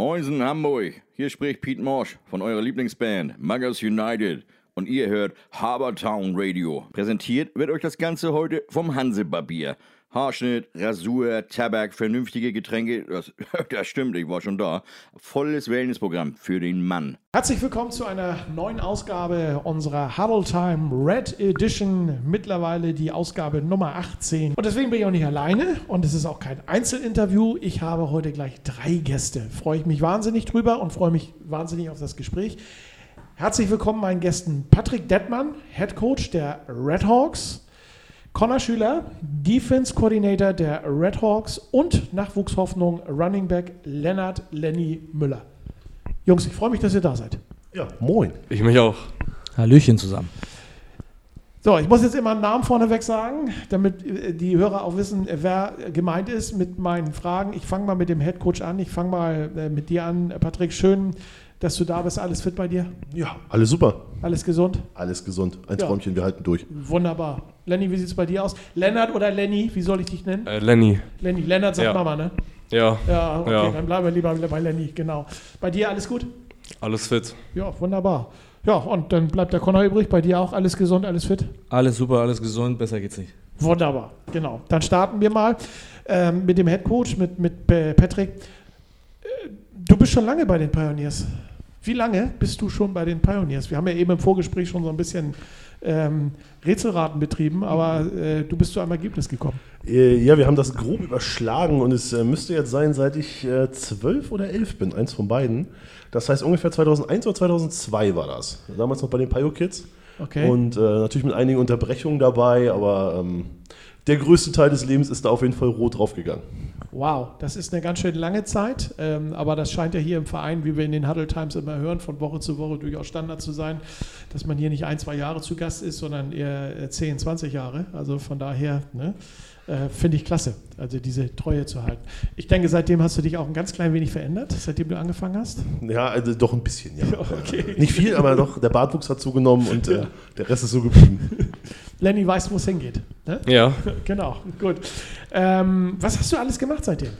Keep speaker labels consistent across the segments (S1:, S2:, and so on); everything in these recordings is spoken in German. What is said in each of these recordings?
S1: Moinsen Hamburg, hier spricht Pete Morsch von eurer Lieblingsband Muggers United und ihr hört Habertown Radio. Präsentiert wird euch das Ganze heute vom Hansebarbier. Haarschnitt, Rasur, Tabak, vernünftige Getränke, das, das stimmt, ich war schon da. Volles Wellnessprogramm für den Mann.
S2: Herzlich willkommen zu einer neuen Ausgabe unserer Huddle Time Red Edition. Mittlerweile die Ausgabe Nummer 18. Und deswegen bin ich auch nicht alleine und es ist auch kein Einzelinterview. Ich habe heute gleich drei Gäste. Freue ich mich wahnsinnig drüber und freue mich wahnsinnig auf das Gespräch. Herzlich willkommen meinen Gästen Patrick Dettmann, Head Coach der Red Hawks. Connor Schüler, Defense Coordinator der Red Hawks und Nachwuchshoffnung Running Back Lennart Lenny Müller. Jungs, ich freue mich, dass ihr da seid.
S3: Ja, moin.
S4: Ich mich auch.
S5: Hallöchen zusammen.
S2: So, ich muss jetzt immer einen Namen vorneweg sagen, damit äh, die Hörer auch wissen, äh, wer gemeint ist mit meinen Fragen. Ich fange mal mit dem Head Coach an. Ich fange mal äh, mit dir an. Patrick, schön, dass du da bist. Alles fit bei dir?
S3: Ja, alles super.
S2: Alles gesund?
S3: Alles gesund. Ein
S2: Ja.
S3: Träumchen, wir halten durch.
S2: Wunderbar. Lenny, wie sieht es bei dir aus? Lennart oder Lenny? Wie soll ich dich nennen?
S4: Äh, Lenny.
S2: Lenny. Lennart sagt
S4: ja.
S2: Mama, ne?
S4: Ja,
S2: Ja, okay,
S4: Ja.
S2: dann bleiben wir lieber bei Lenny, genau. Bei dir alles gut?
S4: alles fit.
S2: Ja, wunderbar. Ja, und dann bleibt der Connor übrig. Bei dir auch alles gesund, alles fit?
S5: Alles super, alles gesund, besser geht's nicht.
S2: Wunderbar, genau. Dann starten wir mal ähm, mit dem Head Coach, mit, mit Patrick. Äh, du bist schon lange bei den Pioneers. Wie lange bist du schon bei den Pioneers? Wir haben ja eben im Vorgespräch schon so ein bisschen ähm, Rätselraten betrieben, aber äh, du bist zu einem Ergebnis gekommen.
S3: Äh, ja, wir haben das grob überschlagen und es äh, müsste jetzt sein, seit ich äh, zwölf oder elf bin, eins von beiden. Das heißt ungefähr 2001 oder 2002 war das. Damals noch bei den Pio Kids.
S2: Okay.
S3: Und natürlich mit einigen Unterbrechungen dabei, aber ähm, der größte Teil des Lebens ist da auf jeden Fall rot draufgegangen.
S2: Wow, das ist eine ganz schön lange Zeit, ähm, aber das scheint ja hier im Verein, wie wir in den Huddle Times immer hören, von Woche zu Woche durchaus Standard zu sein, dass man hier nicht ein, zwei Jahre zu Gast ist, sondern eher äh, 10, 20 Jahre. Also von daher ne, äh, finde ich klasse, also diese Treue zu halten. Ich denke, seitdem hast du dich auch ein ganz klein wenig verändert, seitdem du angefangen hast.
S3: Ja, also doch ein bisschen, ja.
S2: Okay.
S3: Nicht viel, aber doch, der Bartwuchs hat zugenommen und äh, der Rest ist so geblieben.
S2: Lenny weiß, wo es hingeht. Ne?
S4: Ja,
S2: genau, gut. Ähm, was hast du alles gemacht seitdem?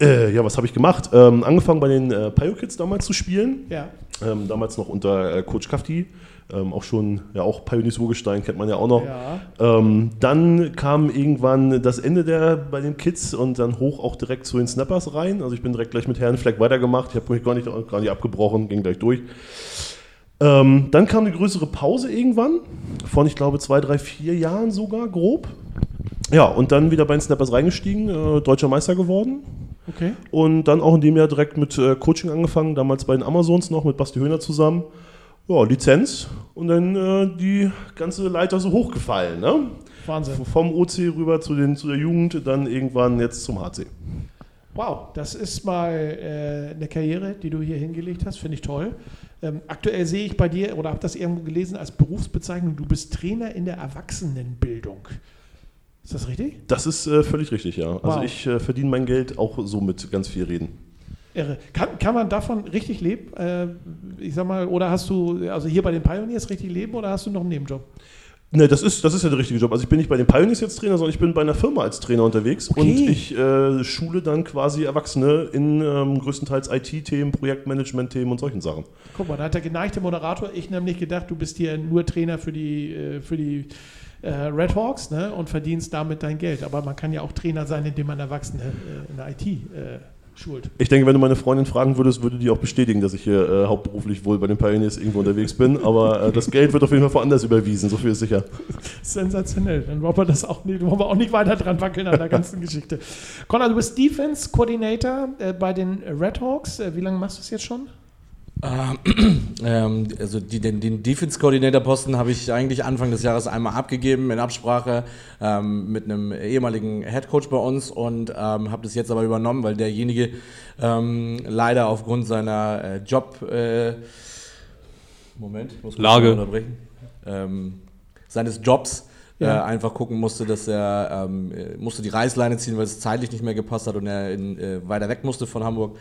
S3: Äh, ja, was habe ich gemacht? Ähm, angefangen bei den äh, Pio Kids damals zu spielen.
S2: Ja,
S3: Ähm, damals noch unter äh, Coach Kafti. Ähm, auch schon, ja, auch Pioneers Urgestein kennt man ja auch noch.
S2: ja.
S3: Ähm, dann kam irgendwann das Ende der bei den Kids und dann hoch auch direkt zu den Snappers rein. Also ich bin direkt gleich mit Herrenfleck weitergemacht. Ich habe mich gar nicht, gar nicht abgebrochen, ging gleich durch. Ähm, dann kam eine größere Pause irgendwann, von ich glaube zwei, drei, vier Jahren sogar, grob. Ja, und dann wieder bei den Snappers reingestiegen, äh, deutscher Meister geworden.
S2: Okay.
S3: Und dann auch in dem Jahr direkt mit äh, Coaching angefangen, damals bei den Amazons noch mit Basti Höhner zusammen. Ja, Lizenz und dann äh, die ganze Leiter so hochgefallen. Ne?
S2: Wahnsinn.
S3: Vom OC rüber zu, den, zu der Jugend, dann irgendwann jetzt zum HC.
S2: Wow, das ist mal äh, eine Karriere, die du hier hingelegt hast, finde ich toll. Ähm, aktuell sehe ich bei dir oder habe das irgendwo gelesen als Berufsbezeichnung, du bist Trainer in der Erwachsenenbildung. Ist das richtig?
S3: Das ist äh, völlig richtig, ja. Also
S2: Wow.
S3: ich äh, verdiene mein Geld auch so mit ganz viel Reden.
S2: Irre. Kann, kann man davon richtig leben? Äh, ich sag mal, oder hast du, also hier bei den Pioneers richtig leben oder hast du noch einen Nebenjob?
S3: Ne, das ist, das ist ja der richtige Job. Also ich bin nicht bei den Pioneers jetzt Trainer, sondern ich bin bei einer Firma als Trainer unterwegs
S2: Okay.
S3: und ich äh, schule dann quasi Erwachsene in ähm, größtenteils IT-Themen, Projektmanagement-Themen und solchen Sachen.
S2: Guck mal, da hat der geneigte Moderator, ich nämlich gedacht, du bist hier nur Trainer für die, äh, für die äh, Red Hawks ne, und verdienst damit dein Geld. Aber man kann ja auch Trainer sein, indem man Erwachsene äh, in der IT äh, schult.
S3: Ich denke, wenn du meine Freundin fragen würdest, würde die auch bestätigen, dass ich hier äh, hauptberuflich wohl bei den Pioneers irgendwo unterwegs bin. Aber äh, das Geld wird auf jeden Fall woanders überwiesen, so viel ist sicher.
S2: Sensationell. Dann wollen wir das auch nicht, wollen wir auch nicht weiter dran wackeln an der ganzen Geschichte. Conor, du bist Defense Coordinator äh, bei den Red Hawks. Äh, wie lange machst du es jetzt schon?
S5: Ähm, ähm, also die, den, den Defense-Coordinator-Posten habe ich eigentlich Anfang des Jahres einmal abgegeben in Absprache ähm, mit einem ehemaligen Headcoach bei uns und ähm, habe das jetzt aber übernommen, weil derjenige ähm, leider aufgrund seiner äh, Job... Äh, Moment, muss
S4: Lage.
S5: unterbrechen. Ähm, seines Jobs
S2: Ja.
S5: äh, einfach gucken musste, dass er ähm, äh, musste die Reißleine ziehen, weil es zeitlich nicht mehr gepasst hat und er in, äh, weiter weg musste von Hamburg.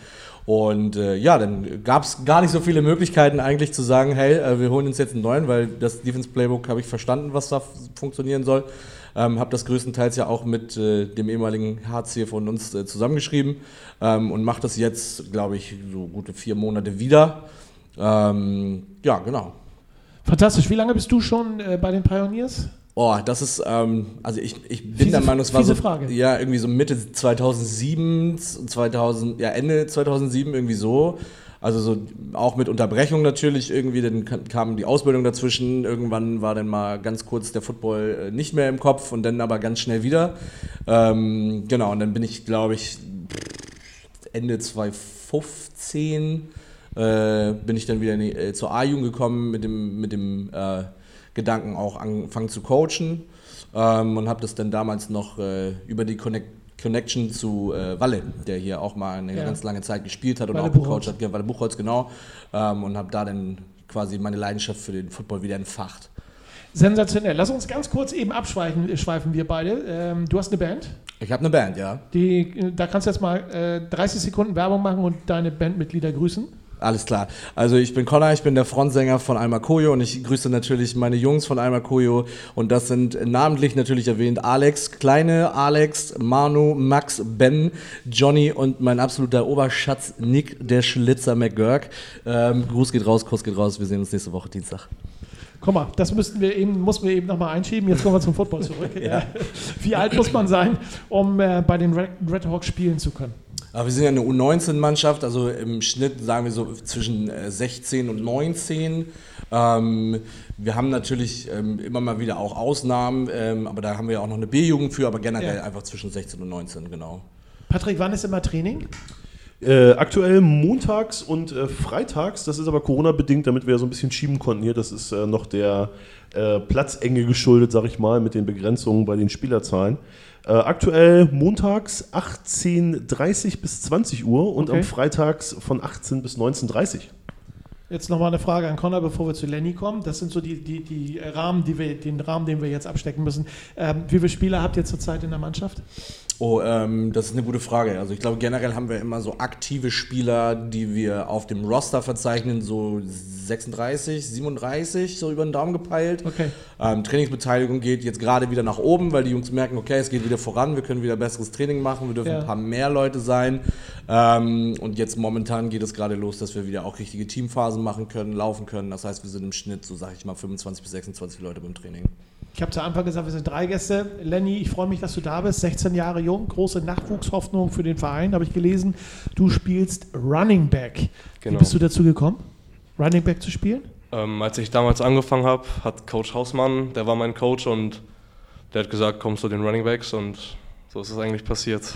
S5: Und äh, ja, dann gab es gar nicht so viele Möglichkeiten eigentlich zu sagen, hey, äh, wir holen uns jetzt einen neuen, weil das Defense Playbook habe ich verstanden, was da funktionieren soll. Ähm, habe das größtenteils ja auch mit äh, dem ehemaligen hier von uns äh, zusammengeschrieben ähm, und mache das jetzt, glaube ich, so gute vier Monate wieder. Ähm, ja, genau.
S2: Fantastisch. Wie lange bist du schon äh, bei den Pioneers?
S5: Oh, das ist, ähm, also ich, ich bin der Meinung, es war so,
S2: Frage.
S5: ja, irgendwie so Mitte 2007, 2000, ja, Ende 2007 irgendwie so. Also so auch mit Unterbrechung natürlich irgendwie, dann kam- die Ausbildung dazwischen. Irgendwann war dann mal ganz kurz der Football äh, nicht mehr im Kopf und dann aber ganz schnell wieder. Ähm, genau, und dann bin ich, glaube ich, Ende 2015 äh, bin ich dann wieder in die, äh, zur A-Jugend gekommen mit dem, mit dem äh, Gedanken auch angefangen zu coachen ähm, und habe das dann damals noch äh, über die Connect Connection zu äh, Walle, der hier auch mal eine
S2: Ja.
S5: ganz lange Zeit gespielt hat und
S2: Walle
S5: auch
S2: Buchholz.
S5: gecoacht hat, ja, Walle Buchholz, genau, ähm, und habe da dann quasi meine Leidenschaft für den Football wieder entfacht.
S2: Sensationell. Lass uns ganz kurz eben abschweifen, äh, schweifen wir beide. Ähm, du hast eine Band.
S5: Ich habe eine Band, ja.
S2: Die, äh, da kannst du jetzt mal äh, 30 Sekunden Werbung machen und deine Bandmitglieder grüßen.
S5: Alles klar. Also ich bin Connor, ich bin der Frontsänger von Alma Koyo und ich grüße natürlich meine Jungs von Alma Koyo und das sind namentlich natürlich erwähnt Alex, kleine Alex, Manu, Max, Ben, Johnny und mein absoluter Oberschatz Nick, der Schlitzer McGurk. Ähm, Gruß geht raus, Kuss geht raus. Wir sehen uns nächste Woche Dienstag.
S2: Guck mal, das müssten wir eben, mussten wir eben nochmal einschieben. Jetzt kommen wir zum Football zurück.
S5: Ja.
S2: Wie alt muss man sein, um äh, bei den Red, Red Hawks spielen zu können?
S5: Aber wir sind ja eine U19-Mannschaft, also im Schnitt sagen wir so zwischen äh, 16 und 19. Ähm, wir haben natürlich ähm, immer mal wieder auch Ausnahmen, ähm, aber da haben wir ja auch noch eine B-Jugend für, aber generell
S2: Ja.
S5: einfach zwischen 16 und 19, genau.
S2: Patrick, wann ist immer Training?
S3: Äh, aktuell montags und äh, freitags, das ist aber Corona-bedingt, damit wir so ein bisschen schieben konnten hier. Das ist äh, noch der äh, Platzenge geschuldet, sag ich mal, mit den Begrenzungen bei den Spielerzahlen. Äh, aktuell montags 18.30 bis 20 Uhr und
S2: Okay.
S3: am Freitags von 18 bis 19.30
S2: Jetzt nochmal eine Frage an Connor, bevor wir zu Lenny kommen. Das sind so die, die, die Rahmen, die wir, den Rahmen, den wir jetzt abstecken müssen. Ähm, wie viele Spieler habt ihr zurzeit in der Mannschaft?
S5: Oh, ähm, das ist eine gute Frage. Also ich glaube, generell haben wir immer so aktive Spieler, die wir auf dem Roster verzeichnen, so 36, 37, so über den Daumen gepeilt.
S2: Okay.
S5: Ähm, Trainingsbeteiligung geht jetzt gerade wieder nach oben, weil die Jungs merken, okay, es geht wieder voran, wir können wieder besseres Training machen, wir dürfen
S2: Ja.
S5: ein paar mehr Leute sein. Ähm, und jetzt momentan geht es gerade los, dass wir wieder auch richtige Teamphasen machen können, laufen können. Das heißt, wir sind im Schnitt, so sage ich mal, 25 bis 26 Leute beim Training.
S2: Ich habe zu Anfang gesagt, wir sind drei Gäste. Lenny, ich freue mich, dass du da bist. 16 Jahre jung, große Nachwuchshoffnung für den Verein, habe ich gelesen. Du spielst Running Back. Wie
S4: Genau.
S2: bist du dazu gekommen, Running Back zu spielen?
S4: Ähm, als ich damals angefangen habe, hat Coach Hausmann, der war mein Coach und der hat gesagt, komm zu den Running Backs und so ist es eigentlich passiert.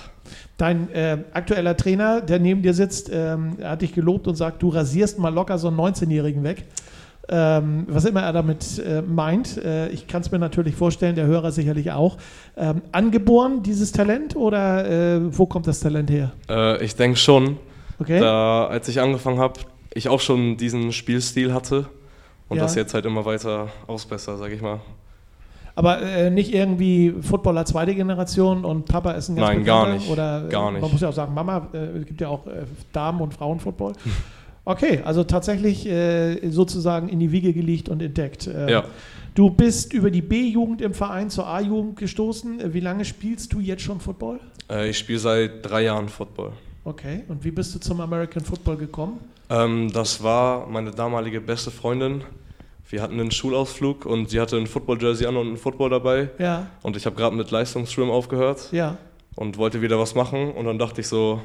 S2: Dein äh, aktueller Trainer, der neben dir sitzt, ähm, hat dich gelobt und sagt, du rasierst mal locker so einen 19-Jährigen weg. Ähm, was immer er damit äh, meint, äh, ich kann es mir natürlich vorstellen, der Hörer sicherlich auch. Ähm, angeboren, dieses Talent, oder äh, wo kommt das Talent her?
S4: Äh, ich denke schon,
S2: Okay?
S4: da als ich angefangen habe, ich auch schon diesen Spielstil hatte und
S2: Ja.
S4: das jetzt halt immer weiter ausbessere, sag ich mal.
S2: Aber äh, nicht irgendwie Footballer zweite Generation und Papa ist ein ganz
S4: Nein, gar nicht.
S2: Oder, äh,
S4: Gar nicht.
S2: Man muss ja auch sagen, Mama, äh, es gibt ja auch äh, Damen- und Frauenfootball. Okay, also tatsächlich äh, sozusagen in die Wiege gelegt und entdeckt. Ähm,
S4: Ja.
S2: Du bist über die B-Jugend im Verein zur A-Jugend gestoßen. Äh, Wie lange spielst du jetzt schon Football?
S4: Äh, ich spiele seit drei Jahren Football.
S2: Okay, und wie bist du zum American Football gekommen?
S4: Ähm, das war meine damalige beste Freundin. Wir hatten einen Schulausflug und sie hatte ein Football-Jersey an und ein Football dabei.
S2: Ja,
S4: Und ich habe gerade mit Leistungsschwimmen aufgehört
S2: ja.
S4: und wollte wieder was machen. Und dann dachte ich so.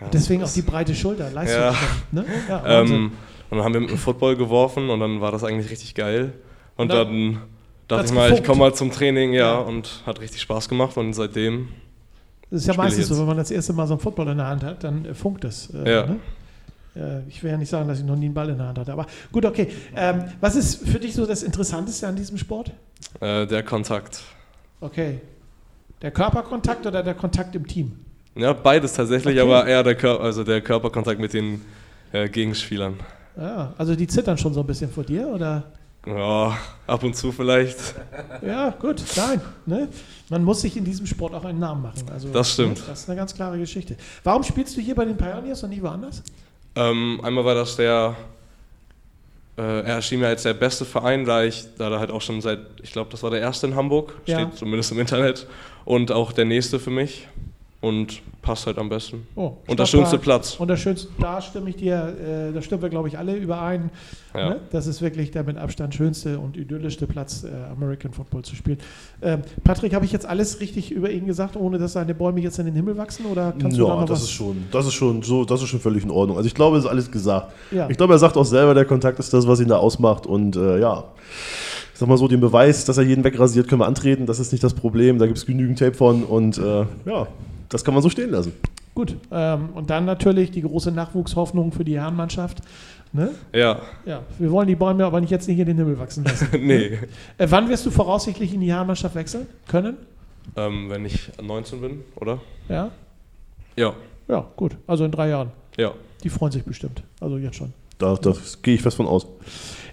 S4: Ja,
S2: Deswegen auch
S4: das-
S2: die breite Schulter, Leistung.
S4: Ja.
S2: Ne? ja.
S4: Ähm, und dann haben wir mit dem Football geworfen und dann war das eigentlich richtig geil. Und
S2: Und dann-
S4: dann dachte ich mal, ich
S2: gefunkt.
S4: komme mal zum Training, ja, und hat richtig Spaß gemacht. Und seitdem,
S2: Das ist ja meistens so, wenn man das erste Mal so einen Football in der Hand hat, dann äh, funkt es. Äh,
S4: Ja.
S2: ne? Äh, Ich will ja nicht sagen, dass ich noch nie einen Ball in der Hand hatte. Aber gut, okay. Ähm, was ist für dich so das Interessanteste an diesem Sport?
S4: äh, der Kontakt.
S2: Okay. Der Körperkontakt oder der Kontakt im Team?
S4: Ja, beides tatsächlich,
S2: Okay.
S4: aber eher der, Kör also der Körperkontakt mit den äh, Gegenspielern.
S2: Ja, also die zittern schon so ein bisschen vor dir, oder?
S4: Ja, ab und zu vielleicht.
S2: Ja, gut, nein. Ne? Man muss sich in diesem Sport auch einen Namen machen. Also,
S4: Das stimmt.
S2: Ne? Das ist eine ganz klare Geschichte. Warum spielst du hier bei den Pioneers und nicht woanders?
S4: Ähm, einmal war das der Äh, er erschien mir als der beste Verein, da ich da er halt auch schon seit, ich glaube, das war der erste in Hamburg,
S2: Ja.
S4: steht zumindest im Internet. Und auch der nächste für mich. Und passt halt am besten.
S2: Oh,
S4: Und der schönste Platz.
S2: Und der schönste, da stimme ich dir, äh, da stimmen wir, glaube ich, alle überein.
S4: Ja.
S2: Ne? Das ist wirklich der mit Abstand schönste und idyllischste Platz, äh, American Football zu spielen. Ähm, Patrick, habe ich jetzt alles richtig über ihn gesagt, ohne dass seine Bäume jetzt in den Himmel wachsen? Oder kannst du da
S3: Ja,
S2: noch
S3: das
S2: was?
S3: ist schon, das ist schon so, das ist schon völlig in Ordnung. Also ich glaube, es ist alles gesagt.
S2: Ja.
S3: Ich glaube, er sagt auch selber, der Kontakt ist das, was ihn da ausmacht. Und äh, ja, ich sag mal so, den Beweis, dass er jeden wegrasiert, können wir antreten. Das ist nicht das Problem. Da gibt es genügend Tape von. Und äh, ja, das kann man so stehen lassen.
S2: Gut. Ähm, und dann natürlich die große Nachwuchshoffnung für die Herrenmannschaft. Ne?
S4: Ja,
S2: Ja, wir wollen die Bäume aber nicht jetzt nicht in den Himmel wachsen lassen.
S4: nee.
S2: äh, wann wirst du voraussichtlich in die Herrenmannschaft wechseln können?
S4: ähm, wenn ich 19 bin, oder?
S2: Ja?
S4: Ja,
S2: Ja, gut. Also in drei Jahren.
S4: ja.
S2: Die freuen sich bestimmt. Also jetzt schon.
S3: Da, da gehe ich fest von aus.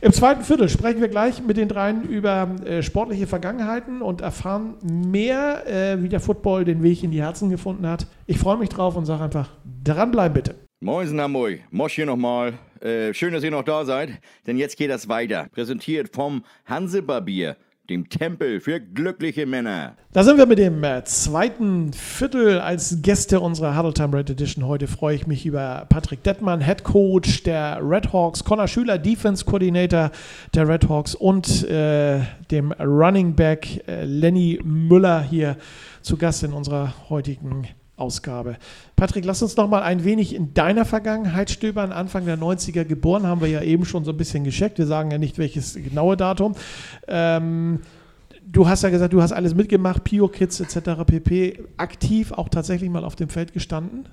S2: Im zweiten Viertel sprechen wir gleich mit den dreien über äh, sportliche Vergangenheiten und erfahren mehr, äh, wie der Football den Weg in die Herzen gefunden hat. Ich freue mich drauf und sage einfach, dranbleiben bitte.
S1: Moin Hamburg, Mosch hier nochmal. Äh, schön, dass ihr noch da seid, denn jetzt geht das weiter. Präsentiert vom Hansebarbier, dem Tempel für glückliche Männer.
S2: Da sind wir mit dem äh, zweiten Viertel als Gäste unserer Huddle Time Red Edition. Heute freue ich mich über Patrick Dettmann, Head Coach der Red Hawks, Connor Schüler, Defense Coordinator der Red Hawks und äh, dem Running Back äh, Lenny Müller hier zu Gast in unserer heutigen Ausgabe. Patrick, lass uns noch mal ein wenig in deiner Vergangenheit stöbern. Anfang der 90er geboren, haben wir ja eben schon so ein bisschen gescheckt. Wir sagen ja nicht, welches genaue Datum. Ähm, du hast ja gesagt, du hast alles mitgemacht, Pio Kids etc. pp. Aktiv auch tatsächlich mal auf dem Feld gestanden?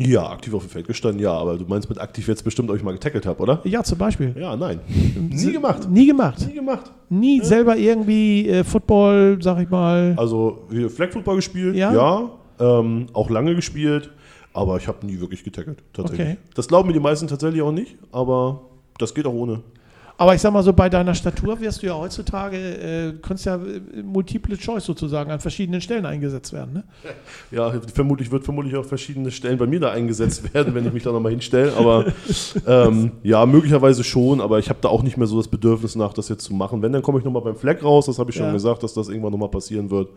S3: Ja, aktiv auf dem Feld gestanden, ja. Aber du meinst mit aktiv jetzt bestimmt, ob ich mal getackelt habe, oder?
S2: Ja, zum Beispiel.
S3: Ja, nein. Nie gemacht.
S2: Nie gemacht.
S3: Nie gemacht.
S2: Nie selber irgendwie äh, Football, sag ich mal.
S3: Also, Flag Football gespielt,
S2: Ja?
S3: ja. Ähm, auch lange gespielt, aber ich habe nie wirklich getackelt, tatsächlich.
S2: Okay.
S3: Das glauben mir die meisten tatsächlich auch nicht, aber das geht auch ohne.
S2: Aber ich sag mal so, bei deiner Statur wirst du ja heutzutage, äh, könntest ja äh, multiple Choice sozusagen an verschiedenen Stellen eingesetzt werden. Ne?
S3: Ja, vermutlich wird vermutlich auch verschiedene Stellen bei mir da eingesetzt werden, wenn ich mich da nochmal hinstelle. Aber ähm, ja, möglicherweise schon, aber ich habe da auch nicht mehr so das Bedürfnis nach, das jetzt zu machen. Wenn, dann komme ich nochmal beim Flag raus, das habe ich schon
S2: Ja.
S3: gesagt, dass das irgendwann nochmal passieren wird.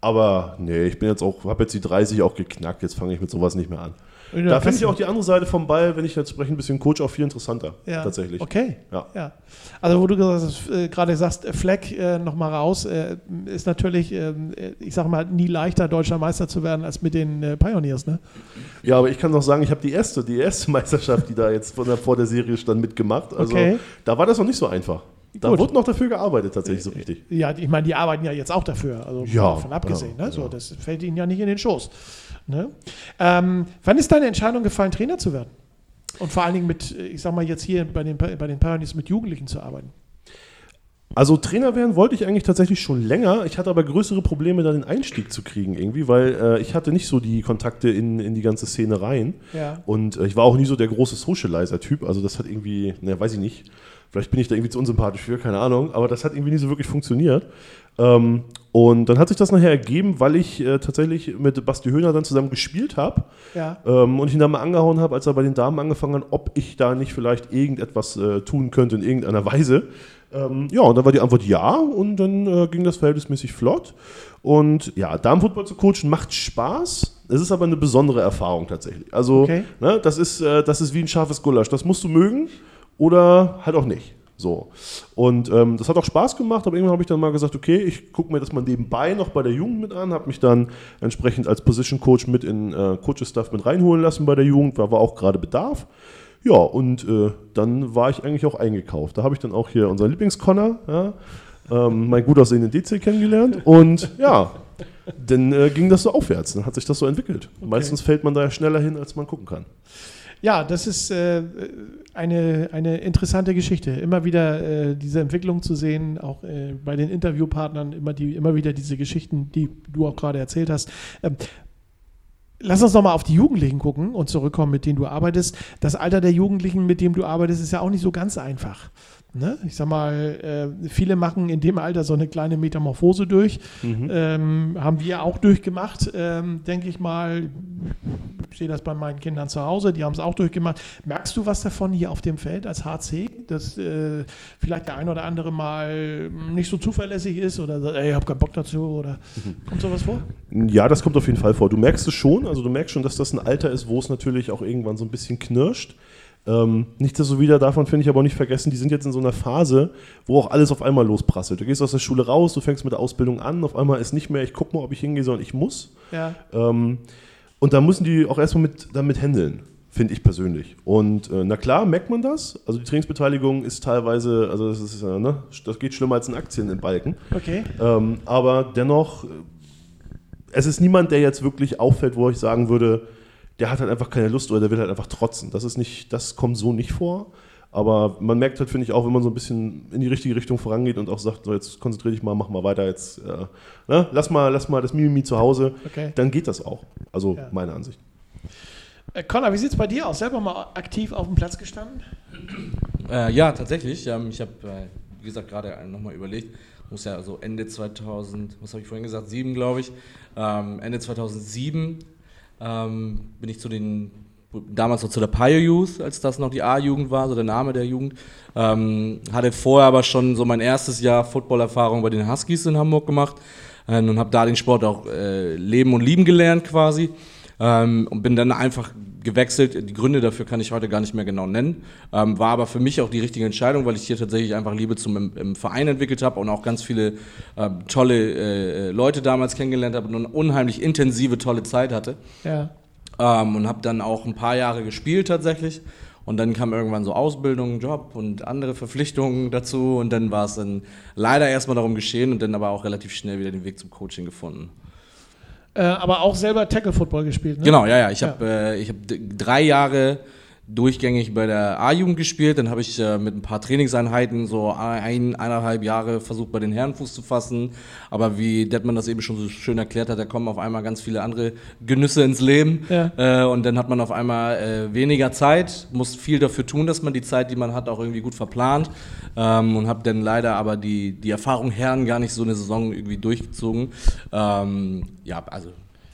S3: Aber nee, ich bin jetzt auch, habe jetzt die 30 auch geknackt, jetzt fange ich mit sowas nicht mehr an.
S2: Ja,
S3: da finde ich auch die andere Seite vom Ball, wenn ich jetzt spreche, ein bisschen Coach auch viel interessanter.
S2: Ja,
S3: Tatsächlich.
S2: Okay.
S3: Ja.
S2: Ja. Also wo du äh, gerade sagst, äh, Fleck äh, nochmal raus, äh, ist natürlich, ähm, äh, ich sag mal, nie leichter deutscher Meister zu werden als mit den äh, Pioneers, ne?
S3: Ja, aber ich kann noch sagen, ich habe die erste, die erste Meisterschaft, die da jetzt von der, vor der Serie stand, mitgemacht. Also
S2: Okay.
S3: da war das noch nicht so einfach. Da
S2: Gut.
S3: wurde noch dafür gearbeitet, tatsächlich so richtig.
S2: Ja, ich meine, die arbeiten ja jetzt auch dafür, also
S3: Ja,
S2: davon abgesehen,
S3: ja,
S2: ne? So,
S3: ja.
S2: das fällt ihnen ja nicht in den Schoß. Ne? Ähm, wann ist deine Entscheidung gefallen, Trainer zu werden? Und vor allen Dingen mit, äh, ich sag mal jetzt hier bei den, bei den Pioneers mit Jugendlichen zu arbeiten.
S3: Also Trainer werden wollte ich eigentlich tatsächlich schon länger. Ich hatte aber größere Probleme, da den Einstieg zu kriegen irgendwie, weil äh, ich hatte nicht so die Kontakte in, in die ganze Szene rein.
S2: Ja.
S3: Und äh, ich war auch nie so der große Socializer-Typ. Also das hat irgendwie, ne, weiß ich nicht. Vielleicht bin ich da irgendwie zu unsympathisch für, keine Ahnung. Aber das hat irgendwie nie so wirklich funktioniert. Ähm, und dann hat sich das nachher ergeben, weil ich äh, tatsächlich mit Basti Höhner dann zusammen gespielt habe.
S2: Ja.
S3: Ähm, und ich ihn dann mal angehauen habe, als er bei den Damen angefangen hat, ob ich da nicht vielleicht irgendetwas äh, tun könnte in irgendeiner Weise. Ähm, ja, und dann war die Antwort ja und dann äh, ging das verhältnismäßig flott. Und ja, Damenfußball zu coachen macht Spaß. Es ist aber eine besondere Erfahrung tatsächlich. Also,
S2: Okay.
S3: ne, das, ist, äh, das ist wie ein scharfes Gulasch. Das musst du mögen oder halt auch nicht. So. Und ähm, das hat auch Spaß gemacht, aber irgendwann habe ich dann mal gesagt, okay, ich gucke mir das mal nebenbei noch bei der Jugend mit an, habe mich dann entsprechend als Position Coach mit in äh, Coaches-Stuff mit reinholen lassen bei der Jugend, da war auch gerade Bedarf. Ja, und äh, dann war ich eigentlich auch eingekauft. Da habe ich dann auch hier unseren Lieblingsconnor, ja, ähm, mein gut aussehenden DC kennengelernt und ja, dann äh, ging das so aufwärts, dann hat sich das so entwickelt. Meistens fällt man da ja schneller hin, als man gucken kann.
S2: Ja, das ist äh, eine, eine interessante Geschichte. Immer wieder äh, diese Entwicklung zu sehen, auch äh, bei den Interviewpartnern, immer, die, immer wieder diese Geschichten, die du auch gerade erzählt hast. Ähm, Lass uns nochmal auf die Jugendlichen gucken und zurückkommen, mit denen du arbeitest. Das Alter der Jugendlichen, mit dem du arbeitest, ist ja auch nicht so ganz einfach. Ne? Ich sag mal, äh, viele machen in dem Alter so eine kleine Metamorphose durch. Ähm, haben wir auch durchgemacht, ähm, denke ich mal. Ich sehe das bei meinen Kindern zu Hause, die haben es auch durchgemacht. Merkst du was davon hier auf dem Feld als HC, dass äh, vielleicht der ein oder andere mal nicht so zuverlässig ist oder sagt, ey, ich habe keinen Bock dazu oder kommt sowas vor?
S3: Ja, das kommt auf jeden Fall vor. Du merkst es schon, also du merkst schon, dass das ein Alter ist, wo es natürlich auch irgendwann so ein bisschen knirscht. Ähm, nichtsdestotrotz davon finde ich aber auch nicht vergessen, die sind jetzt in so einer Phase, wo auch alles auf einmal losprasselt. Du gehst aus der Schule raus, du fängst mit der Ausbildung an, auf einmal ist nicht mehr, ich gucke mal, ob ich hingehe, sondern ich muss.
S2: Ja.
S3: Ähm, und da müssen die auch erstmal mit, damit handeln, finde ich persönlich. Und äh, na klar, merkt man das. Also die Trainingsbeteiligung ist teilweise, also das, ist, äh, ne, das geht schlimmer als ein Aktien in Balken.
S2: Okay.
S3: Ähm, aber dennoch, äh, es ist niemand, der jetzt wirklich auffällt, wo ich sagen würde, der hat halt einfach keine Lust oder der will halt einfach trotzen. Das ist nicht, das kommt so nicht vor. Aber man merkt halt, finde ich, auch, wenn man so ein bisschen in die richtige Richtung vorangeht und auch sagt, so jetzt konzentriere dich mal, mach mal weiter, jetzt äh, ne? lass, mal, lass mal das Mimimi zu Hause,
S2: Okay.
S3: dann geht das auch. Also
S2: Ja.
S3: meine Ansicht.
S2: Äh, Connor, wie sieht es bei dir aus? Selber mal aktiv auf dem Platz gestanden?
S5: Äh, ja, tatsächlich. Ähm, ich habe, äh, wie gesagt, gerade nochmal überlegt. Muss ja so Ende 2000, was habe ich vorhin gesagt, 7 glaube ich. Ähm, Ende 2007 ähm, bin ich zu den, damals noch zu der Pio Youth, als das noch die A-Jugend war, so der Name der Jugend. Ähm, hatte vorher aber schon so mein erstes Jahr Footballerfahrung bei den Huskies in Hamburg gemacht äh, und habe da den Sport auch äh, leben und lieben gelernt quasi. Ähm, und bin dann einfach gewechselt. Die Gründe dafür kann ich heute gar nicht mehr genau nennen. Ähm, war aber für mich auch die richtige Entscheidung, weil ich hier tatsächlich einfach Liebe zum im, Verein entwickelt habe und auch ganz viele ähm, tolle äh, Leute damals kennengelernt habe und eine unheimlich intensive, tolle Zeit hatte.
S2: Ja.
S5: Ähm, und habe dann auch ein paar Jahre gespielt tatsächlich. Und dann kam irgendwann so Ausbildung, Job und andere Verpflichtungen dazu. Und dann war es dann leider erstmal darum geschehen und dann aber auch relativ schnell wieder den Weg zum Coaching gefunden.
S2: Äh, aber auch selber Tackle-Football gespielt, ne?
S5: Genau, ja, ja. Ich
S2: Ja.
S5: habe äh, ich hab drei Jahre durchgängig bei der A-Jugend gespielt. Dann habe ich äh, mit ein paar Trainingseinheiten so ein, eineinhalb Jahre versucht, bei den Herren Fuß zu fassen. Aber wie Detman das eben schon so schön erklärt hat, da kommen auf einmal ganz viele andere Genüsse ins Leben.
S2: Ja.
S5: Äh, und dann hat man auf einmal äh, weniger Zeit, muss viel dafür tun, dass man die Zeit, die man hat, auch irgendwie gut verplant. Ähm, und habe dann leider aber die, die Erfahrung Herren gar nicht so eine Saison irgendwie durchgezogen. Ähm, ja, also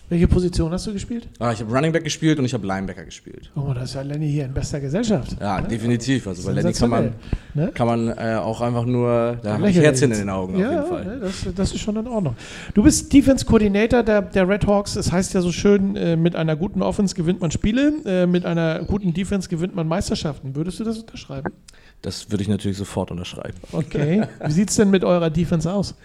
S2: Welche Position hast du gespielt?
S5: Ah, ich habe Running Back gespielt und ich habe Linebacker gespielt.
S2: Oh, das ist ja Lenny hier in bester Gesellschaft.
S5: Ja, definitiv. Also bei Lenny kann man,
S2: Ne?
S5: kann man äh, auch einfach nur, da
S2: Lächeln
S5: Herzchen in den Augen
S2: ja,
S5: auf jeden Fall.
S2: ne, Das, das ist schon in Ordnung. Du bist Defense Coordinator der, der Red Hawks. Das heißt ja so schön, äh, mit einer guten Offense gewinnt man Spiele, äh, mit einer guten Defense gewinnt man Meisterschaften. Würdest du das unterschreiben?
S5: Das würde ich natürlich sofort unterschreiben.
S2: Okay. Wie sieht es denn mit eurer Defense aus?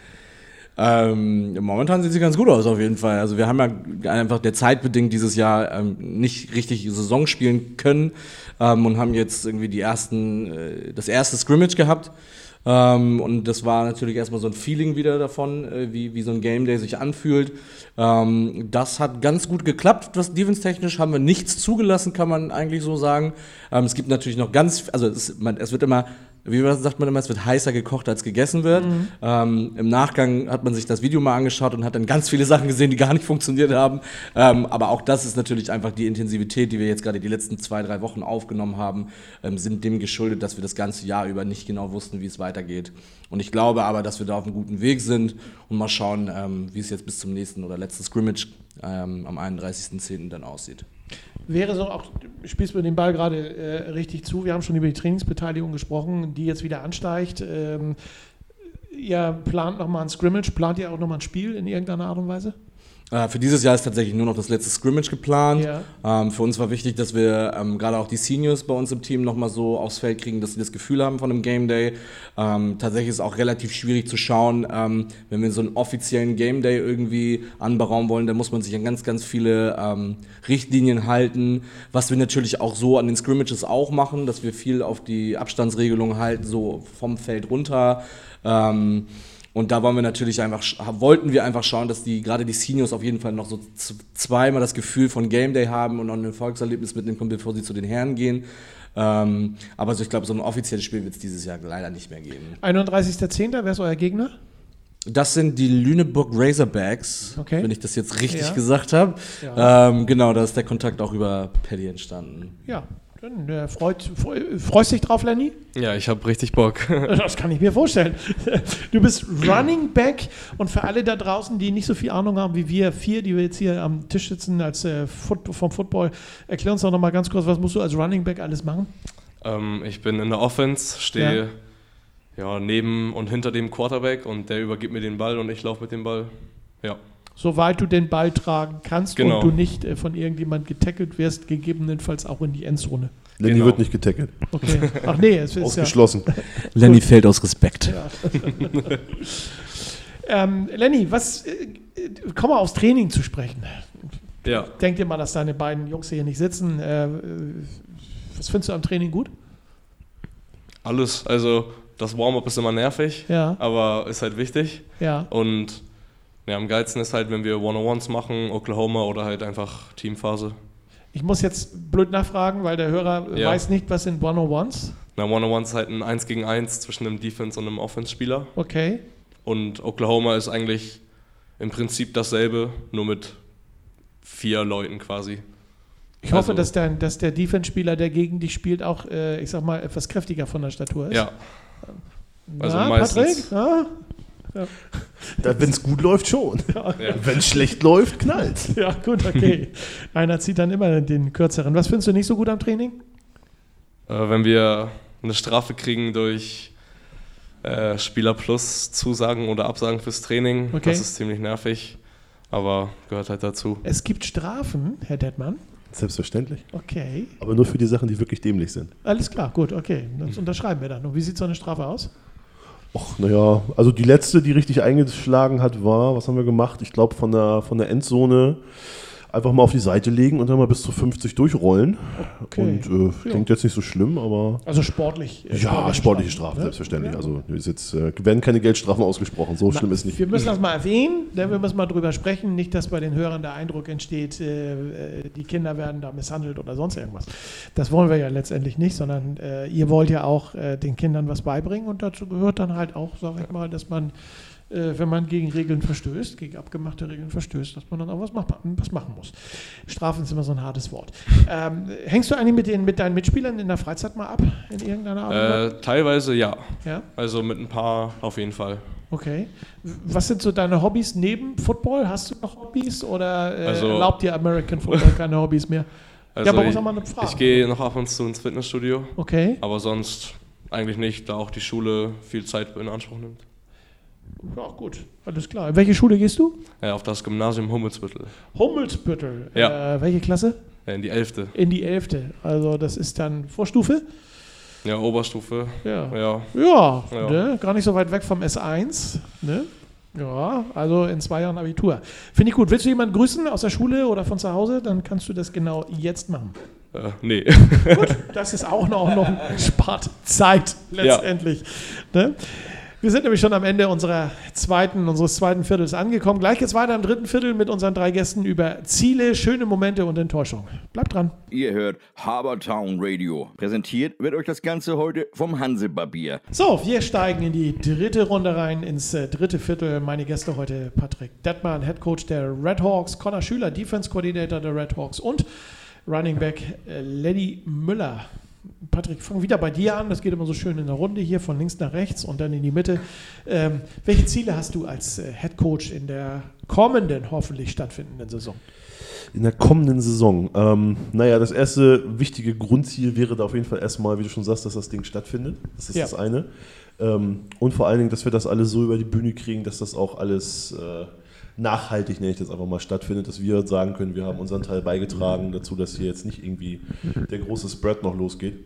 S5: Ähm, momentan sieht sie ganz gut aus auf jeden Fall. Also wir haben ja einfach der zeitbedingt dieses Jahr ähm, nicht richtig Saison spielen können ähm, und haben jetzt irgendwie die ersten, äh, das erste Scrimmage gehabt. Ähm, und das war natürlich erstmal so ein Feeling wieder davon, äh, wie, wie so ein Game Day sich anfühlt. Ähm, das hat ganz gut geklappt, was defense-technisch haben wir nichts zugelassen, kann man eigentlich so sagen. Ähm, es gibt natürlich noch ganz, also es, man, es wird immer wie sagt man immer, es wird heißer gekocht, als gegessen wird. Ähm, Im Nachgang hat man sich das Video mal angeschaut und hat dann ganz viele Sachen gesehen, die gar nicht funktioniert haben. Ähm, aber auch das ist natürlich einfach die Intensivität, die wir jetzt gerade die letzten zwei, drei Wochen aufgenommen haben, ähm, sind dem geschuldet, dass wir das ganze Jahr über nicht genau wussten, wie es weitergeht. Und ich glaube aber, dass wir da auf einem guten Weg sind und mal schauen, ähm, wie es jetzt bis zum nächsten oder letzten Scrimmage ähm, am 31.10. dann aussieht.
S2: Wäre so auch, spielst du den Ball gerade äh, richtig zu. Wir haben schon über die Trainingsbeteiligung gesprochen, die jetzt wieder ansteigt. Ähm, ihr plant nochmal ein Scrimmage, plant ihr auch nochmal ein Spiel in irgendeiner Art und Weise?
S5: Äh, für dieses Jahr ist tatsächlich nur noch das letzte Scrimmage geplant.
S2: Ja.
S5: Ähm, für uns war wichtig, dass wir ähm, gerade auch die Seniors bei uns im Team nochmal so aufs Feld kriegen, dass sie das Gefühl haben von einem Game Day. Ähm, tatsächlich ist es auch relativ schwierig zu schauen, ähm, wenn wir so einen offiziellen Game Day irgendwie anberaumen wollen, dann muss man sich an ganz, ganz viele ähm, Richtlinien halten, was wir natürlich auch so an den Scrimmages auch machen, dass wir viel auf die Abstandsregelung halten, so vom Feld runter. Ähm, und da wollen wir natürlich einfach, wollten wir einfach schauen, dass die, gerade die Seniors auf jeden Fall noch so zweimal das Gefühl von Game Day haben und noch ein Erfolgserlebnis mitnehmen können, bevor sie zu den Herren gehen. Ähm, aber so, ich glaube, so ein offizielles Spiel wird es dieses Jahr leider nicht mehr geben.
S2: 31.10., wer ist euer Gegner?
S5: Das sind die Lüneburg Razorbacks,
S2: Okay.
S5: wenn ich das jetzt richtig
S2: Ja.
S5: gesagt habe.
S2: Ja.
S5: Ähm, genau, da ist der Kontakt auch über Paddy entstanden.
S2: Ja, dann äh, freut, freu, freust dich drauf, Lenny?
S4: Ja, ich habe richtig Bock.
S2: Das kann ich mir vorstellen. Du bist Running Back und für alle da draußen, die nicht so viel Ahnung haben wie wir vier, die wir jetzt hier am Tisch sitzen als äh, Foot, vom Football, erklär uns doch nochmal ganz kurz, was musst du als Running Back alles machen?
S4: Ähm, ich bin in der Offense, stehe ja. neben und hinter dem Quarterback und der übergibt mir den Ball und ich laufe mit dem Ball. Ja.
S2: Soweit du den Ball tragen kannst
S4: Genau.
S2: und du nicht äh, von irgendjemand getackelt wirst, gegebenenfalls auch in die Endzone.
S3: Lenny
S4: Genau.
S3: wird nicht getackelt.
S2: Okay. Ach nee, es ist ja.
S3: Ausgeschlossen.
S5: Lenny fällt aus Respekt.
S2: Ähm, Lenny, was, äh, komm mal aufs Training zu sprechen.
S4: Ja.
S2: Denk dir mal, dass deine beiden Jungs hier nicht sitzen. Äh, was findest du am Training gut?
S4: Alles. Also das Warm-up ist immer nervig,
S2: Ja,
S4: aber ist halt wichtig.
S2: ja.
S4: Und ja, am geilsten ist halt, wenn wir One-on-Ones machen, Oklahoma oder halt einfach Teamphase.
S2: Ich muss jetzt blöd nachfragen, weil der Hörer
S4: Ja.
S2: weiß nicht, was sind One-on-Ones.
S4: Na, One-on-Ones ist halt ein 1 gegen 1 zwischen einem Defense- und einem Offense-Spieler.
S2: Okay.
S4: Und Oklahoma ist eigentlich im Prinzip dasselbe, nur mit vier Leuten quasi.
S2: Ich hoffe,
S4: Also-
S2: dass der, dass der Defense-Spieler, der gegen dich spielt, auch, äh, ich sag mal, etwas kräftiger von der Statur ist.
S4: Ja, also
S2: Na,
S4: meistens.
S2: Patrick? Ja?
S3: Wenn es gut läuft, schon.
S4: ja.
S3: Wenn es schlecht läuft, knallt.
S2: ja, gut, okay. Einer zieht dann immer den kürzeren. Was findest du nicht so gut am Training?
S4: Äh, wenn wir eine Strafe kriegen durch äh, Spieler Plus Zusagen oder Absagen fürs Training,
S2: Okay.
S4: das ist ziemlich nervig, aber gehört halt dazu.
S2: Es gibt Strafen, Herr Detmann.
S3: Selbstverständlich.
S2: Okay.
S3: Aber nur für die Sachen, die wirklich dämlich sind.
S2: Alles klar, gut, okay. Das unterschreiben wir dann. Und wie sieht so eine Strafe aus?
S3: Och, naja, also die letzte, die richtig eingeschlagen hat, war, was haben wir gemacht? Ich glaube, von der, von der Endzone einfach mal auf die Seite legen und dann mal bis zu 50 durchrollen.
S2: Okay.
S3: Und äh,
S2: Ja.
S3: klingt jetzt nicht so schlimm, aber.
S2: Also sportlich. äh,
S3: Ja, sportliche
S2: Strafen, ne?
S3: selbstverständlich.
S2: Ja.
S3: Also ist jetzt äh, werden keine Geldstrafen ausgesprochen. So schlimm ist nicht.
S2: Wir müssen das mal erwähnen, denn wir müssen mal drüber sprechen. Nicht, dass bei den Hörern der Eindruck entsteht, äh, äh, die Kinder werden da misshandelt oder sonst irgendwas. Das wollen wir ja letztendlich nicht, sondern äh, ihr wollt ja auch äh, den Kindern was beibringen und dazu gehört dann halt auch, sage ich mal, dass man, wenn man gegen Regeln verstößt, gegen abgemachte Regeln verstößt, dass man dann auch was, mach, was machen muss. Strafen ist immer so ein hartes Wort. Ähm, hängst du eigentlich mit, den, mit deinen Mitspielern in der Freizeit mal ab, in irgendeiner Art?
S4: Äh, teilweise ja,
S2: Ja?
S4: also mit ein paar auf jeden Fall.
S2: Okay. Was sind so deine Hobbys neben Football? Hast du noch Hobbys oder äh,
S4: Also-
S2: erlaubt dir American Football keine Hobbys mehr?
S4: Also
S2: aber muss
S4: ich,
S2: auch mal eine Frage.
S4: ich gehe noch ab und zu ins Fitnessstudio,
S2: Okay.
S4: aber sonst eigentlich nicht, da auch die Schule viel Zeit in Anspruch nimmt.
S2: Ja, gut. Alles klar. In welche Schule gehst du?
S4: Ja, auf das Gymnasium Hummelsbüttel,
S2: Hummelsbüttel.
S4: Ja.
S2: Äh, welche Klasse?
S4: ja, in die Elfte.
S2: In die Elfte. Also das ist dann Vorstufe?
S4: Ja, Oberstufe.
S2: Ja.
S4: Ja,
S2: Ja,
S4: Ja.
S2: Ne? gar nicht so weit weg vom S1. Ne? Ja, also in zwei Jahren Abitur. Finde ich gut. Willst du jemanden grüßen aus der Schule oder von zu Hause? Dann kannst du das genau jetzt machen.
S4: äh, nee.
S2: Gut, das ist auch noch, noch spart Zeit letztendlich. Ne? Wir sind nämlich schon am Ende unserer zweiten, unseres zweiten Viertels angekommen. Gleich geht's weiter im dritten Viertel mit unseren drei Gästen über Ziele, schöne Momente und Enttäuschung. Bleibt dran.
S1: Ihr hört Habertown Radio. Präsentiert wird euch das Ganze heute vom Hansebarbier.
S2: So, wir steigen in die dritte Runde rein, ins äh, dritte Viertel. Meine Gäste heute Patrick Detmann, Head Coach der Red Hawks, Connor Schüler, Defense Coordinator der Red Hawks und Running Back äh, Lenny Müller. Patrick, fang wieder bei dir an. Das geht immer so schön in der Runde hier von links nach rechts und dann in die Mitte. Ähm, welche Ziele hast du als äh, Head Coach in der kommenden, hoffentlich stattfindenden Saison?
S3: In der kommenden Saison. Ähm, naja, das erste wichtige Grundziel wäre da auf jeden Fall erstmal, wie du schon sagst, dass das Ding stattfindet. Das ist
S2: Ja.
S3: das eine. Ähm, und vor allen Dingen, dass wir das alles so über die Bühne kriegen, dass das auch alles äh, nachhaltig, nenne ich das einfach mal, stattfindet, dass wir sagen können, wir haben unseren Teil beigetragen dazu, dass hier jetzt nicht irgendwie der große Spread noch losgeht.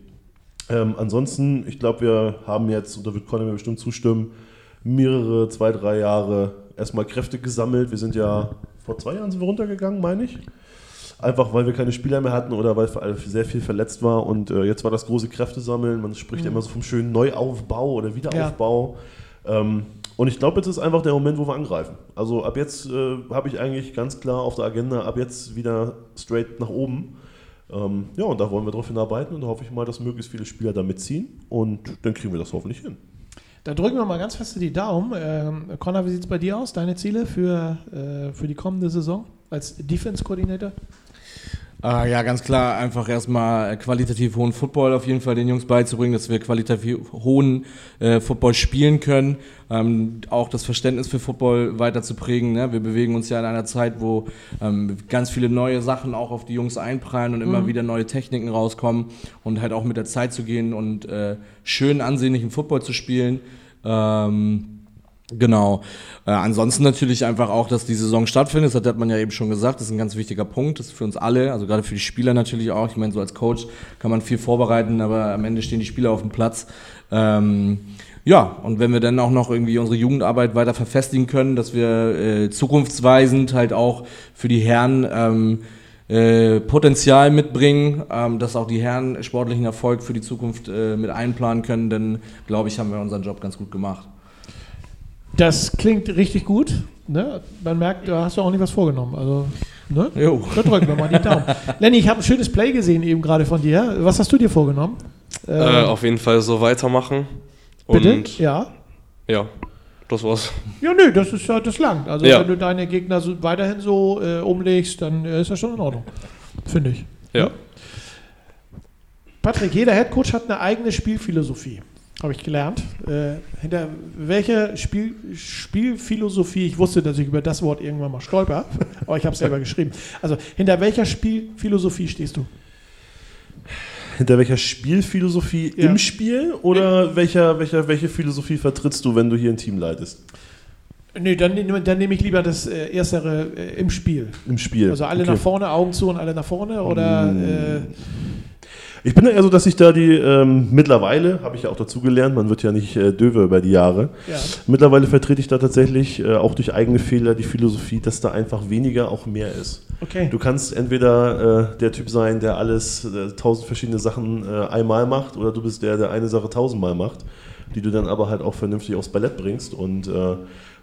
S3: Ähm, ansonsten, ich glaube, wir haben jetzt, und da wird Conor mir bestimmt zustimmen, mehrere, zwei, drei Jahre erstmal Kräfte gesammelt. Wir sind ja vor zwei Jahren sind wir runtergegangen, meine ich. Einfach weil wir keine Spieler mehr hatten oder weil sehr viel verletzt war. Und äh, jetzt war das große Kräftesammeln. Man spricht ja immer so vom schönen Neuaufbau oder Wiederaufbau. Ähm, und ich glaube, jetzt ist einfach der Moment, wo wir angreifen. Also ab jetzt äh, habe ich eigentlich ganz klar auf der Agenda, ab jetzt wieder straight nach oben. Ähm, ja, und da wollen wir darauf hinarbeiten und da hoffe ich mal, dass möglichst viele Spieler da mitziehen. Und dann kriegen wir das hoffentlich hin.
S2: Da drücken wir mal ganz fest die Daumen. Ähm, Connor, wie sieht es bei dir aus? Deine Ziele für, äh, für die kommende Saison als Defense-Koordinator?
S5: Äh, ja, ganz klar, einfach erstmal qualitativ hohen Football auf jeden Fall den Jungs beizubringen, dass wir qualitativ hohen äh, Football spielen können. Ähm, auch das Verständnis für Football weiter zu prägen. Ne? Wir bewegen uns ja in einer Zeit, wo ähm, ganz viele neue Sachen auch auf die Jungs einprallen und immer wieder neue Techniken rauskommen und halt auch mit der Zeit zu gehen und äh, schön ansehnlichen Football zu spielen. Ähm, Genau. Äh, ansonsten natürlich einfach auch, dass die Saison stattfindet. Das hat man ja eben schon gesagt. Das ist ein ganz wichtiger Punkt. Das ist für uns alle, also gerade für die Spieler natürlich auch. Ich meine, so als Coach kann man viel vorbereiten, aber am Ende stehen die Spieler auf dem Platz. Ähm, ja, und wenn wir dann auch noch irgendwie unsere Jugendarbeit weiter verfestigen können, dass wir äh, zukunftsweisend halt auch für die Herren ähm, äh, Potenzial mitbringen, ähm, dass auch die Herren sportlichen Erfolg für die Zukunft äh, mit einplanen können, dann glaube ich, haben wir unseren Job ganz gut gemacht.
S2: Das klingt richtig gut. Ne? Man merkt, da hast du auch nicht was vorgenommen. Also, ne?
S5: Jo.
S2: Da drücken wir mal die Daumen. Lenny, ich habe ein schönes Play gesehen eben gerade von dir. Was hast du dir vorgenommen?
S4: Äh, auf jeden Fall so weitermachen.
S2: bitte?
S4: Und
S2: ja.
S4: ja, das war's.
S2: Ja, nö, das ist ja, das langt. Also
S4: Ja.
S2: wenn du deine Gegner so weiterhin so äh, umlegst, dann äh, ist das schon in Ordnung. Finde ich.
S4: Ja.
S2: Patrick, jeder Headcoach hat eine eigene Spielphilosophie. Habe ich gelernt. Äh, hinter welcher Spiel, Spielphilosophie, ich wusste, dass ich über das Wort irgendwann mal stolper, aber ich habe es selber geschrieben. Also, hinter welcher Spielphilosophie stehst du?
S3: Hinter welcher Spielphilosophie
S2: Ja.
S3: im Spiel oder welcher, welcher, welche Philosophie vertrittst du, wenn du hier ein Team leitest?
S2: Nö, dann, dann nehme ich lieber das äh, Erstere äh, im Spiel.
S3: Im Spiel.
S2: Also alle
S3: Okay. Mm.
S2: nach vorne, Augen zu und alle nach vorne oder äh,
S3: Ich bin da eher so, dass ich da die ähm, mittlerweile, habe ich ja auch dazu gelernt, man wird ja nicht äh, döver über die Jahre.
S2: ja.
S3: Mittlerweile vertrete ich da tatsächlich äh, auch durch eigene Fehler die Philosophie, dass da einfach weniger auch mehr ist.
S2: Okay.
S3: Du kannst entweder äh, der Typ sein, der alles, äh, tausend verschiedene Sachen äh, einmal macht, oder du bist der, der eine Sache tausendmal macht, die du dann aber halt auch vernünftig aufs Ballett bringst und äh,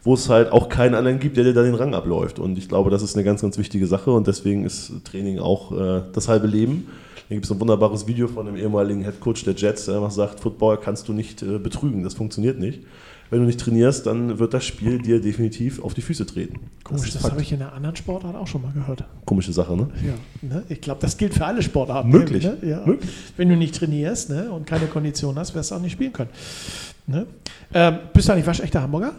S3: wo es halt auch keinen anderen gibt, der dir da den Rang abläuft. Und ich glaube, das ist eine ganz, ganz wichtige Sache und deswegen ist Training auch das halbe Leben. Hier gibt es ein wunderbares Video von einem ehemaligen Headcoach der Jets, der einfach sagt, Football kannst du nicht äh, betrügen, das funktioniert nicht. Wenn du nicht trainierst, dann wird das Spiel dir definitiv auf die Füße treten.
S2: Komisch, das
S3: Fakt.
S2: habe ich in einer anderen Sportart auch schon mal gehört.
S3: Komische Sache, ne?
S2: Ja, ne? Ich glaube, das gilt für alle Sportarten.
S3: Möglich.
S2: Ne? Ja.
S3: Möglich.
S2: Wenn du nicht trainierst ne? und keine Kondition hast, wirst du auch nicht spielen können. Ne? Ähm, bist du eigentlich waschechter Hamburger?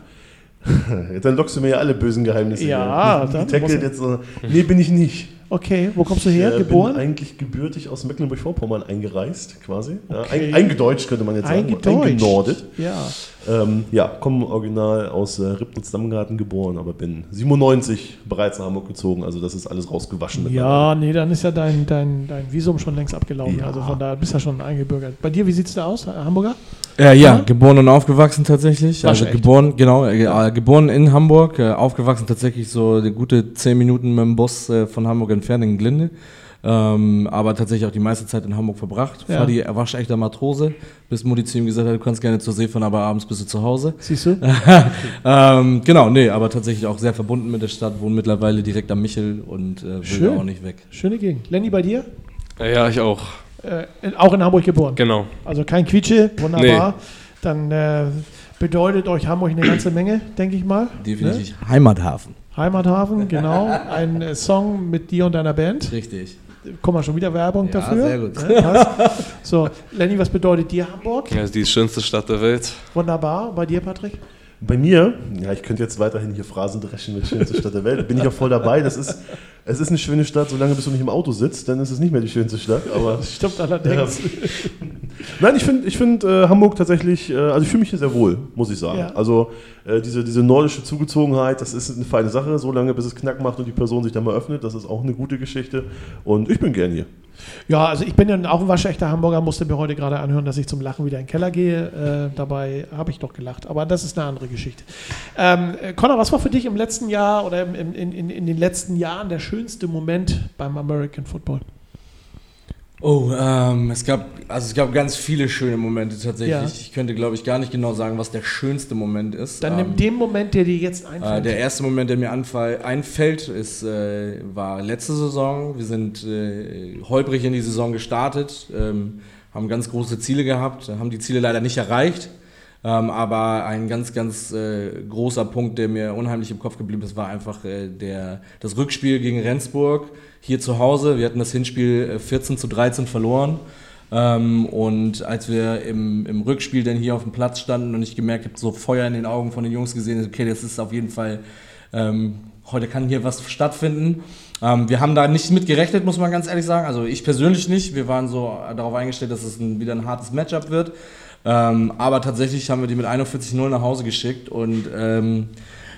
S3: Dann lockst du mir ja alle bösen Geheimnisse.
S2: Ja,
S3: hier.
S2: dann muss-
S3: jetzt so. Nee, bin ich nicht.
S2: Okay, wo kommst du her?
S3: Ich äh,
S2: Geboren?
S3: bin eigentlich gebürtig aus Mecklenburg-Vorpommern eingereist, quasi. Ja,
S2: Okay.
S3: ein, eingedeutscht könnte man jetzt sagen. Eingenordet.
S2: Ja.
S3: Ähm, ja, komme original aus äh, Ribnitz-Dammgarten geboren, aber bin 97 bereits nach Hamburg gezogen. Also das ist alles rausgewaschen.
S2: Ja, nee, dann ist ja dein, dein, dein Visum schon längst abgelaufen.
S3: Ja.
S2: Also von da bist du ja schon eingebürgert. Bei dir, wie sieht es da aus, Hamburger?
S5: Äh, ja,
S2: Ja?
S5: geboren und aufgewachsen tatsächlich. Also geboren, genau, äh, geboren in Hamburg, äh, aufgewachsen tatsächlich so eine gute zehn Minuten mit dem Bus äh, von Hamburg entfernt in Glinde. Ähm, aber tatsächlich auch die meiste Zeit in Hamburg verbracht.
S2: Ja.
S5: Fadi er waschechter Matrose, bis Mutti zu ihm gesagt hat, du kannst gerne zur See fahren, aber abends bist du zu Hause.
S2: Siehst du?
S5: ähm, genau, nee, aber tatsächlich auch sehr verbunden mit der Stadt, wohnt mittlerweile direkt am Michel und äh, will
S2: Schön.
S5: auch nicht weg.
S2: Schöne Gegend. Lenny, bei dir?
S4: Ja, ich auch.
S2: Äh, in, auch in Hamburg geboren.
S4: Genau.
S2: Also kein Quietsche, wunderbar. Dann äh, bedeutet euch Hamburg eine ganze Menge, denke ich mal.
S5: Definitiv Heimathafen.
S2: Ne? Heimathafen, genau. Ein äh, Song mit dir und deiner Band.
S5: Richtig.
S2: Guck mal, schon wieder Werbung
S5: Ja,
S2: dafür.
S5: sehr gut.
S2: So, Lenny, was bedeutet dir Hamburg?
S4: Ja, ist die schönste Stadt der Welt.
S2: Wunderbar. Bei dir, Patrick?
S3: Bei mir, ja, ich könnte jetzt weiterhin hier Phrasen dreschen mit schönste Stadt der Welt. Bin ich auch voll dabei. Das ist, es ist eine schöne Stadt, solange bis du nicht im Auto sitzt, dann ist es nicht mehr die schönste Stadt. Aber
S2: Stimmt allerdings.
S3: Nein, ich finde ich find, äh, Hamburg tatsächlich, äh, also ich fühle mich hier sehr wohl, muss ich sagen.
S2: Ja.
S3: Also äh, diese, diese nordische Zugezogenheit, das ist eine feine Sache, solange bis es Knack macht und die Person sich dann mal öffnet, das ist auch eine gute Geschichte. Und ich bin gern hier.
S2: Ja, also ich bin ja auch ein waschechter Hamburger, musste mir heute gerade anhören, dass ich zum Lachen wieder in den Keller gehe. Äh, dabei habe ich doch gelacht, aber das ist eine andere Geschichte. Ähm, äh, Connor, was war für dich im letzten Jahr oder im, in, in, in den letzten Jahren der schönste Moment beim American Football?
S5: Oh, ähm, es gab, also es gab ganz viele schöne Momente tatsächlich.
S2: Ja.
S5: Ich könnte, glaube ich, gar nicht genau sagen, was der schönste Moment ist.
S2: Dann
S5: ähm,
S2: nimm den Moment, der dir jetzt
S5: äh,
S2: einfällt.
S5: der erste Moment, der mir anfall, einfällt, ist, äh, war letzte Saison. Wir sind äh, holprig in die Saison gestartet, ähm, haben ganz große Ziele gehabt, haben die Ziele leider nicht erreicht. Ähm, aber ein ganz, ganz äh, großer Punkt, der mir unheimlich im Kopf geblieben ist, war einfach äh, der, das Rückspiel gegen Rendsburg hier zu Hause. Wir hatten das Hinspiel 14 äh, zu 13 verloren. Ähm, und als wir im, im Rückspiel dann hier auf dem Platz standen und ich gemerkt habe, so Feuer in den Augen von den Jungs gesehen, okay, das ist auf jeden Fall, ähm, heute kann hier was stattfinden. Ähm, wir haben da nicht mit gerechnet, muss man ganz ehrlich sagen. Also ich persönlich nicht. Wir waren so darauf eingestellt, dass es ein, wieder ein hartes Matchup wird. Ähm, aber tatsächlich haben wir die mit 41-0 nach Hause geschickt und ähm,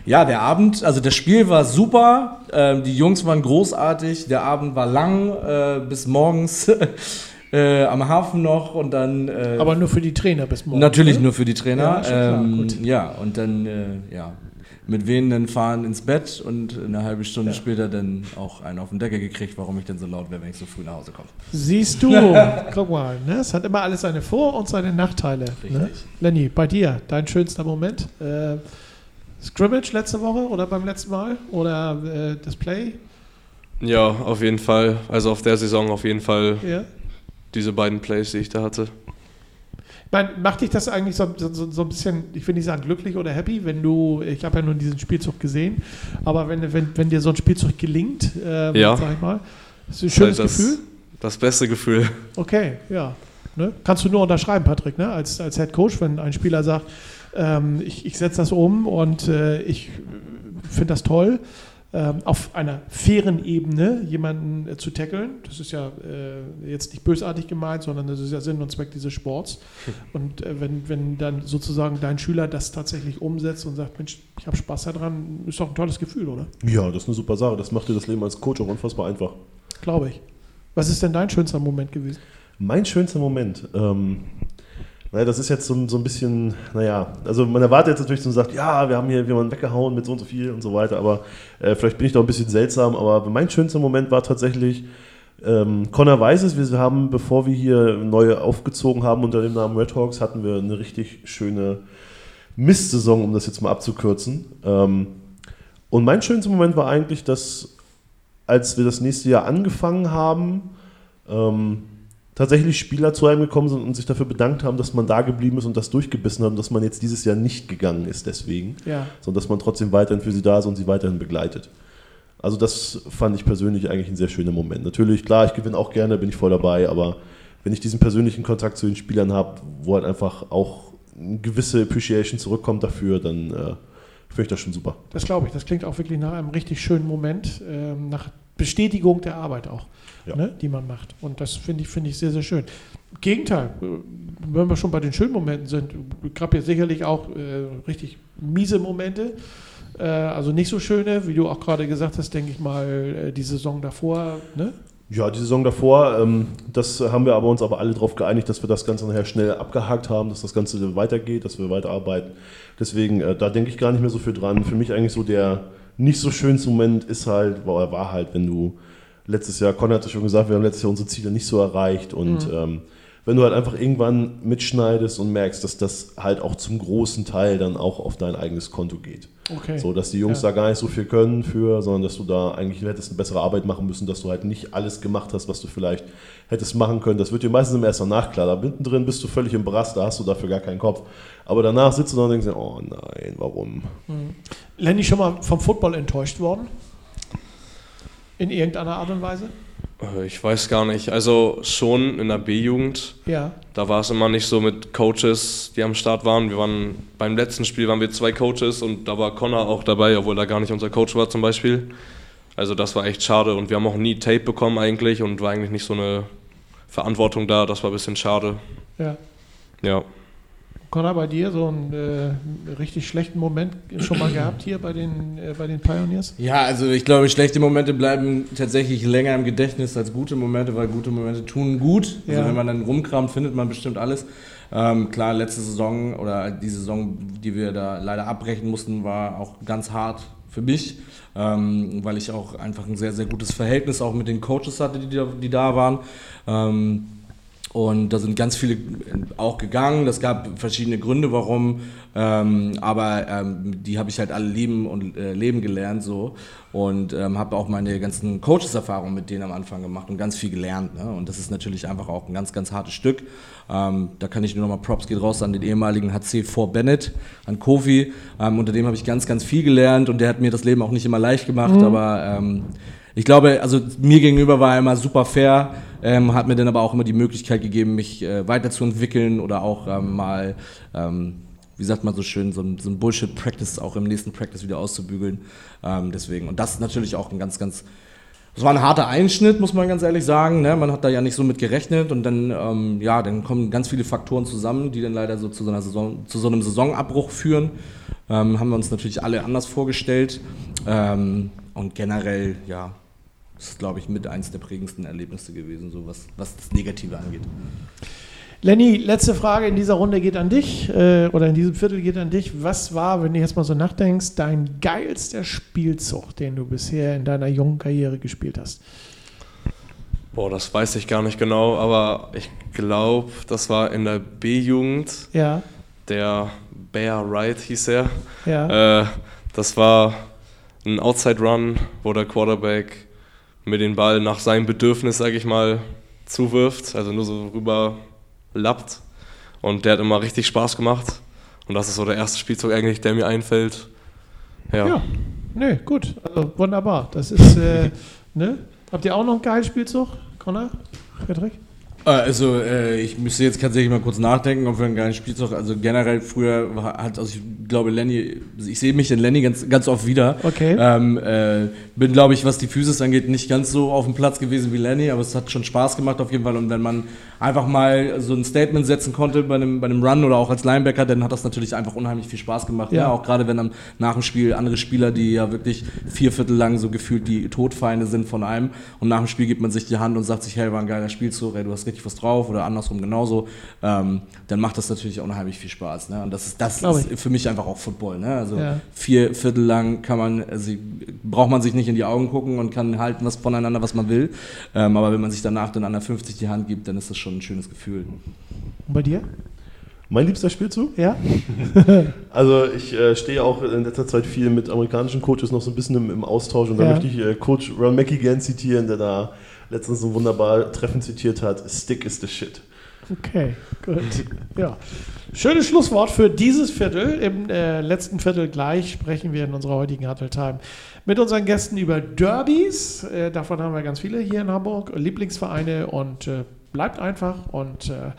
S5: ja, der Abend, also das Spiel war super, ähm, die Jungs waren großartig, der Abend war lang äh, bis morgens äh, am Hafen noch und dann.
S2: Äh, aber nur für die Trainer bis morgens.
S5: Natürlich ne? nur für die Trainer. Ja, ähm, ja und dann äh, ja, mit wehenden fahren ins Bett und eine halbe Stunde ja. später dann auch einen auf den Deckel gekriegt, warum ich denn so laut wäre, wenn ich so früh nach Hause komme.
S2: Siehst du, guck mal, ne? es hat immer alles seine Vor- und seine Nachteile. Ne? Lenny, bei dir, dein schönster Moment? Äh, Scrimmage letzte Woche oder beim letzten Mal? Oder äh, das Play?
S4: Ja, auf jeden Fall. Also auf der Saison auf jeden Fall ja. diese beiden Plays, die ich da hatte.
S2: Meine, macht dich das eigentlich so, so, so, ein bisschen, ich will nicht sagen glücklich oder happy, wenn du, ich habe ja nur diesen Spielzug gesehen, aber wenn, wenn, wenn dir so ein Spielzug gelingt, äh,
S4: ja.
S2: sag ich mal, ist ein schönes
S4: das,
S2: Gefühl?
S4: Das beste Gefühl.
S2: Okay, ja. Ne? Kannst du nur unterschreiben, Patrick, ne? als, als Head Coach, wenn ein Spieler sagt, ähm, ich, ich setze das um und äh, ich finde das toll auf einer fairen Ebene jemanden äh, zu tackeln. Das ist ja äh, jetzt nicht bösartig gemeint, sondern das ist ja Sinn und Zweck dieses Sports. Und äh, wenn, wenn dann sozusagen dein Schüler das tatsächlich umsetzt und sagt, Mensch, ich habe Spaß daran, ist doch ein tolles Gefühl, oder?
S3: Ja, das ist eine super Sache. Das macht dir das Leben als Coach auch unfassbar einfach.
S2: Glaube ich. Was ist denn dein schönster Moment gewesen?
S3: Mein schönster Moment. Ähm, naja, das ist jetzt so, so ein bisschen, naja, also man erwartet jetzt natürlich so und sagt, ja, wir haben hier jemanden weggehauen mit so und so viel und so weiter, aber äh, vielleicht bin ich da ein bisschen seltsam, aber mein schönster Moment war tatsächlich, ähm, Connor weiß es, wir haben, bevor wir hier neu aufgezogen haben unter dem Namen Red Hawks, hatten wir eine richtig schöne Mistsaison, um das jetzt mal abzukürzen. Ähm, und mein schönster Moment war eigentlich, dass als wir das nächste Jahr angefangen haben, ähm, tatsächlich Spieler zu einem gekommen sind und sich dafür bedankt haben, dass man da geblieben ist und das durchgebissen hat und dass man jetzt dieses Jahr nicht gegangen ist deswegen,
S2: ja.
S3: sondern dass man trotzdem weiterhin für sie da ist und sie weiterhin begleitet. Also das fand ich persönlich eigentlich ein sehr schöner Moment. Natürlich, klar, ich gewinne auch gerne, bin ich voll dabei, aber wenn ich diesen persönlichen Kontakt zu den Spielern habe, wo halt einfach auch eine gewisse Appreciation zurückkommt dafür, dann äh, finde ich das schon super.
S2: Das glaube ich, das klingt auch wirklich nach einem richtig schönen Moment, ähm, nach Bestätigung der Arbeit auch ja. ne, die man macht. Und das finde ich, find ich sehr, sehr schön. Gegenteil, äh, wenn wir schon bei den schönen Momenten sind, gab ja sicherlich auch äh, richtig miese Momente. Äh, also nicht so schöne, wie du auch gerade gesagt hast, denke ich mal, äh, die Saison davor. Ne?
S3: Ja, die Saison davor, ähm, das haben wir aber uns aber alle darauf geeinigt, dass wir das Ganze nachher schnell abgehakt haben, dass das Ganze weitergeht, dass wir weiterarbeiten. Deswegen, äh, da denke ich gar nicht mehr so viel dran. Für mich eigentlich so der nicht so schönste Moment ist halt, war halt, wenn du letztes Jahr, Con hatte schon gesagt, wir haben letztes Jahr unsere Ziele nicht so erreicht und mhm. ähm, wenn du halt einfach irgendwann mitschneidest und merkst, dass das halt auch zum großen Teil dann auch auf dein eigenes Konto geht.
S2: Okay.
S3: So, dass die Jungs ja. da gar nicht so viel können für, sondern dass du da eigentlich hättest eine bessere Arbeit machen müssen, dass du halt nicht alles gemacht hast, was du vielleicht hättest machen können. Das wird dir meistens im ersten Nach klar. Da mittendrin bist du völlig im Brass, da hast du dafür gar keinen Kopf. Aber danach sitzt du da und denkst dir, oh nein, warum?
S2: Mhm. Lenny, schon mal vom Football enttäuscht worden? In irgendeiner Art und Weise?
S4: Äh, ich weiß gar nicht. Also schon in der B-Jugend.
S2: Ja.
S4: Da war es immer nicht so mit Coaches, die am Start waren. Wir waren beim letzten Spiel waren wir zwei Coaches und da war Connor auch dabei, obwohl er gar nicht unser Coach war zum Beispiel. Also das war echt schade und wir haben auch nie Tape bekommen eigentlich und war eigentlich nicht so eine Verantwortung da. Das war ein bisschen schade.
S2: Ja.
S4: Ja.
S2: Connor, bei dir so einen äh, richtig schlechten Moment schon mal gehabt hier bei den, äh, bei den Pioneers?
S5: Ja, also ich glaube, schlechte Momente bleiben tatsächlich länger im Gedächtnis als gute Momente, weil gute Momente tun gut. Also ja. wenn man dann rumkramt, findet man bestimmt alles. Ähm, klar, letzte Saison oder die Saison, die wir da leider abbrechen mussten, war auch ganz hart für mich, ähm, weil ich auch einfach ein sehr, sehr gutes Verhältnis auch mit den Coaches hatte, die, die da waren. Ähm, Und da sind ganz viele auch gegangen. Das gab verschiedene Gründe, warum. Ähm, aber ähm, die habe ich halt alle lieben und äh, leben gelernt so. Und ähm, habe auch meine ganzen Coaches-Erfahrungen mit denen am Anfang gemacht und ganz viel gelernt. Ne? Und das ist natürlich einfach auch ein ganz, ganz hartes Stück. Ähm, da kann ich nur nochmal Props geht raus an den ehemaligen HC4 Bennett, an Kofi. Ähm, unter dem habe ich ganz, ganz viel gelernt und der hat mir das Leben auch nicht immer leicht gemacht. Mhm. Aber ähm, ich glaube, also mir gegenüber war er immer super fair ähm, hat mir dann aber auch immer die Möglichkeit gegeben, mich äh, weiterzuentwickeln oder auch ähm, mal, ähm, wie sagt man so schön, so so ein Bullshit-Practice auch im nächsten Practice wieder auszubügeln. Ähm, deswegen, und das ist natürlich auch ein ganz, ganz, das war ein harter Einschnitt, muss man ganz ehrlich sagen. Ne? Man hat da ja nicht so mit gerechnet und dann, ähm, ja, dann kommen ganz viele Faktoren zusammen, die dann leider so zu so, einer Saison, zu so einem Saisonabbruch führen. Ähm, haben wir uns natürlich alle anders vorgestellt. und generell, ja, das ist, glaube ich, mit eins der prägendsten Erlebnisse gewesen, so was, was das Negative angeht.
S2: Lenny, letzte Frage in dieser Runde geht an dich äh, oder in diesem Viertel geht an dich. Was war, wenn du jetzt mal so nachdenkst, dein geilster Spielzug, den du bisher in deiner jungen Karriere gespielt hast?
S4: Boah, das weiß ich gar nicht genau, aber ich glaube, das war in der B-Jugend.
S2: Ja.
S4: Der Bear Wright hieß er.
S2: Ja.
S4: Äh, das war ein Outside Run, wo der Quarterback mir den Ball nach seinem Bedürfnis, sage ich mal, zuwirft, also nur so rüber lappt. Und der hat immer richtig Spaß gemacht. Und das ist so der erste Spielzug eigentlich, der mir einfällt. Ja. ja.
S2: Nee, gut. Also wunderbar. Das ist, äh, ne? Habt ihr auch noch einen geilen Spielzug, Connor? Patrick?
S5: Äh, also äh, ich müsste jetzt tatsächlich mal kurz nachdenken, ob wir einen geilen Spielzug, also generell früher hat, also ich glaube Lenny, ich sehe mich in Lenny ganz, ganz oft wieder.
S2: Okay.
S5: Ähm, äh, bin glaube ich, was die Physis angeht, nicht ganz so auf dem Platz gewesen wie Lenny, aber es hat schon Spaß gemacht auf jeden Fall und wenn man einfach mal so ein Statement setzen konnte bei einem, bei einem Run oder auch als Linebacker, dann hat das natürlich einfach unheimlich viel Spaß gemacht. Ja. ja auch gerade wenn dann nach dem Spiel andere Spieler, die ja wirklich vier Viertel lang so gefühlt die Todfeinde sind von einem und nach dem Spiel gibt man sich die Hand und sagt sich, hey, war ein geiler Spielzug, ey, du hast richtig was drauf oder andersrum genauso, ähm, dann macht das natürlich unheimlich viel Spaß. Ne? Und das ist, das ist für mich einfach auch Football. Ne? Also ja. vier Viertel lang kann man, also braucht man sich nicht in die Augen gucken und kann halten was voneinander, was man will. Ähm, aber wenn man sich danach dann an der 50 die Hand gibt, dann ist das schon ein schönes Gefühl.
S2: Und bei dir?
S3: Mein liebster Spielzug?
S2: Ja.
S3: also ich äh, stehe auch in letzter Zeit viel mit amerikanischen Coaches noch so ein bisschen im, im Austausch und da möchte ich äh, Coach Ron Mackey gern zitieren, der da letztens so wunderbar treffend zitiert hat, Stick is the shit.
S2: Okay, gut. Ja. Schönes Schlusswort für dieses Viertel. Im äh, letzten Viertel gleich sprechen wir in unserer heutigen Huddle Time mit unseren Gästen über Derbys. Äh, davon haben wir ganz viele hier in Hamburg, Lieblingsvereine und äh, bleibt einfach und äh,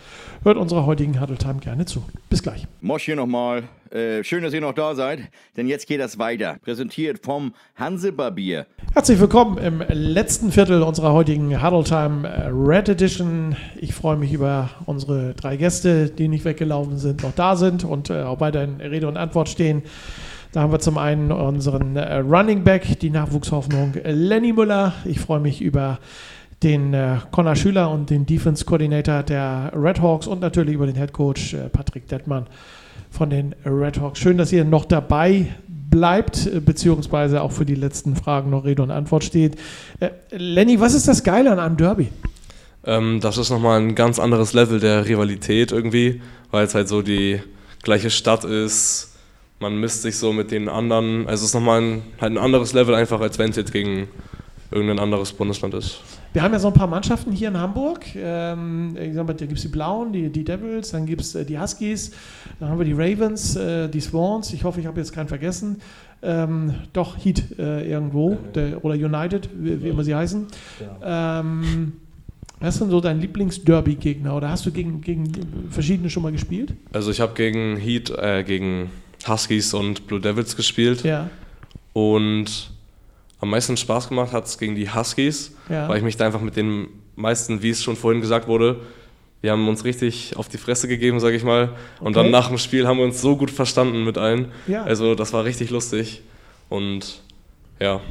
S2: hört unserer heutigen Huddle Time gerne zu. Bis gleich.
S1: Mosch hier nochmal. Äh, schön, dass ihr noch da seid, denn jetzt geht das weiter. Präsentiert vom Hansebarbier.
S2: Herzlich willkommen im letzten Viertel unserer heutigen Huddle Time äh, Red Edition. Ich freue mich über unsere drei Gäste, die nicht weggelaufen sind, noch da sind und äh, auch weiterhin Rede und Antwort stehen. Da haben wir zum einen unseren äh, Running Back, die Nachwuchshoffnung Lenny Müller. Ich freue mich über den äh, Connor Schüler und den Defense Coordinator der Red Hawks und natürlich über den Head Coach äh, Patrick Dettmann von den Red Hawks. Schön, dass ihr noch dabei bleibt, äh, beziehungsweise auch für die letzten Fragen noch Rede und Antwort steht. Äh, Lenny, was ist das Geile an einem Derby?
S4: Ähm, das ist nochmal ein ganz anderes Level der Rivalität irgendwie, weil es halt so die gleiche Stadt ist. Man misst sich so mit den anderen. Also es ist nochmal ein, halt ein anderes Level einfach, als wenn es jetzt gegen irgendein anderes Bundesland ist.
S2: Wir haben ja so ein paar Mannschaften hier in Hamburg. Ähm, da gibt es die Blauen, die, die Devils, dann gibt es äh, die Huskies, dann haben wir die Ravens, äh, die Swans. Ich hoffe, ich habe jetzt keinen vergessen. Ähm, doch, Heat äh, irgendwo der, oder United, wie, wie, immer sie heißen. Ja. Ähm, was ist denn so dein Lieblings-Derby-Gegner oder hast du gegen, gegen verschiedene schon mal gespielt?
S4: Also ich habe gegen Heat, äh, gegen Huskies und Blue Devils gespielt.
S2: Ja.
S4: Und am meisten Spaß gemacht hat es gegen die Huskies, ja. weil ich mich da einfach mit den meisten, wie es schon vorhin gesagt wurde, wir haben uns richtig auf die Fresse gegeben, sage ich mal. Und okay. dann nach dem Spiel haben wir uns so gut verstanden mit allen.
S2: Ja.
S4: Also das war richtig lustig. Und ja.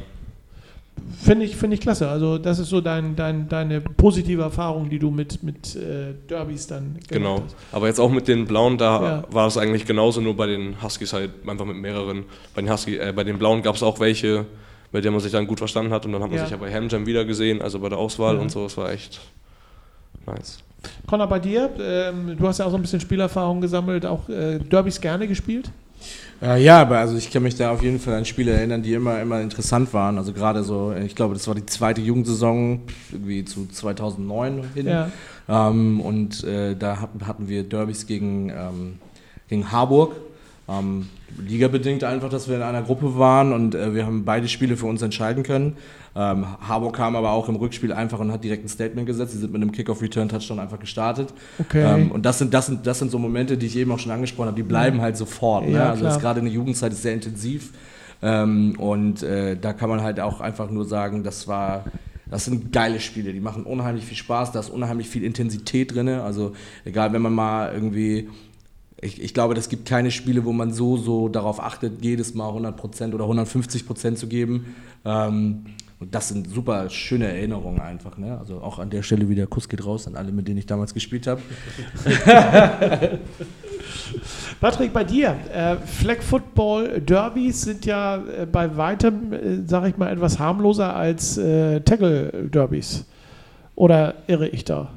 S2: Finde ich, find ich klasse. Also das ist so dein, dein, deine positive Erfahrung, die du mit, mit äh, Derbys dann
S4: Genau. Hast. Aber jetzt auch mit den Blauen, da ja. war es eigentlich genauso, nur bei den Huskies halt einfach mit mehreren. Bei den, Husky, äh, bei den Blauen gab es auch welche, bei der man sich dann gut verstanden hat. Und dann hat man ja. sich ja bei Hamjam wieder gesehen, also bei der Auswahl ja. und so. Es war echt nice.
S2: Connor, bei dir, ähm, du hast ja auch so ein bisschen Spielerfahrung gesammelt, auch äh, Derbys gerne gespielt?
S5: Äh, ja, aber also ich kann mich da auf jeden Fall an Spiele erinnern, die immer, immer interessant waren. Also gerade so, ich glaube, das war die zweite Jugendsaison, irgendwie zu 2009 hin.
S2: Ja.
S5: Ähm, und äh, da hatten, hatten wir Derbys gegen, ähm, gegen Harburg. Ähm, Liga-bedingt einfach, dass wir in einer Gruppe waren und äh, wir haben beide Spiele für uns entscheiden können. Ähm, Harburg kam aber auch im Rückspiel einfach und hat direkt ein Statement gesetzt. Sie sind mit einem Kick-Off-Return-Touchdown einfach gestartet.
S2: Okay.
S5: Ähm, und das sind, das, sind, das sind so Momente, die ich eben auch schon angesprochen habe, die bleiben halt sofort. Ne?
S2: Ja,
S5: Also
S2: klar.
S5: gerade in der Jugendzeit ist sehr intensiv. Ähm, und äh, da kann man halt auch einfach nur sagen, das war. Das sind geile Spiele, die machen unheimlich viel Spaß, da ist unheimlich viel Intensität drin. Also egal, wenn man mal irgendwie ich, ich glaube, es gibt keine Spiele, wo man so, so darauf achtet, jedes Mal 100% oder 150% zu geben. Ähm, und das sind super schöne Erinnerungen einfach. Ne? Also auch an der Stelle wieder Kuss geht raus an alle, mit denen ich damals gespielt habe.
S2: Patrick, bei dir, äh, Flag Football Derbys sind ja äh, bei weitem, äh, sag ich mal, etwas harmloser als äh, Tackle Derbys. Oder irre ich da?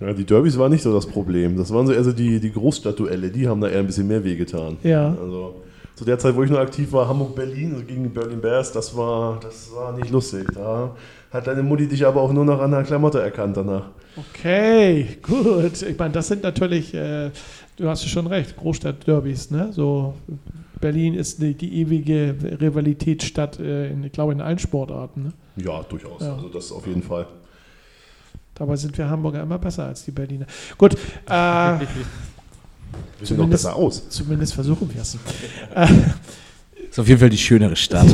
S3: Ja, die Derbys waren nicht so das Problem. Das waren so eher so die, die Großstadtduelle, die haben da eher ein bisschen mehr wehgetan.
S2: Ja.
S3: Also zu der Zeit, wo ich noch aktiv war, Hamburg-Berlin, also gegen die Berlin Bears, das war, das war nicht lustig. Da hat deine Mutti dich aber auch nur noch an der Klamotte erkannt danach.
S2: Okay, gut. Ich meine, das sind natürlich, äh, du hast schon recht, Großstadt-Derbys, ne? So, Berlin ist die, die ewige Rivalitätsstadt, äh, in, ich glaube, in allen Sportarten. Ne?
S3: Ja, durchaus.
S2: Ja.
S3: Also das auf jeden Fall.
S2: Dabei sind wir Hamburger immer besser als die Berliner. Gut, äh,
S3: Wir sehen noch
S2: Zumindest-
S3: besser aus.
S2: zumindest versuchen wir es.
S5: Ist auf jeden Fall die schönere Stadt.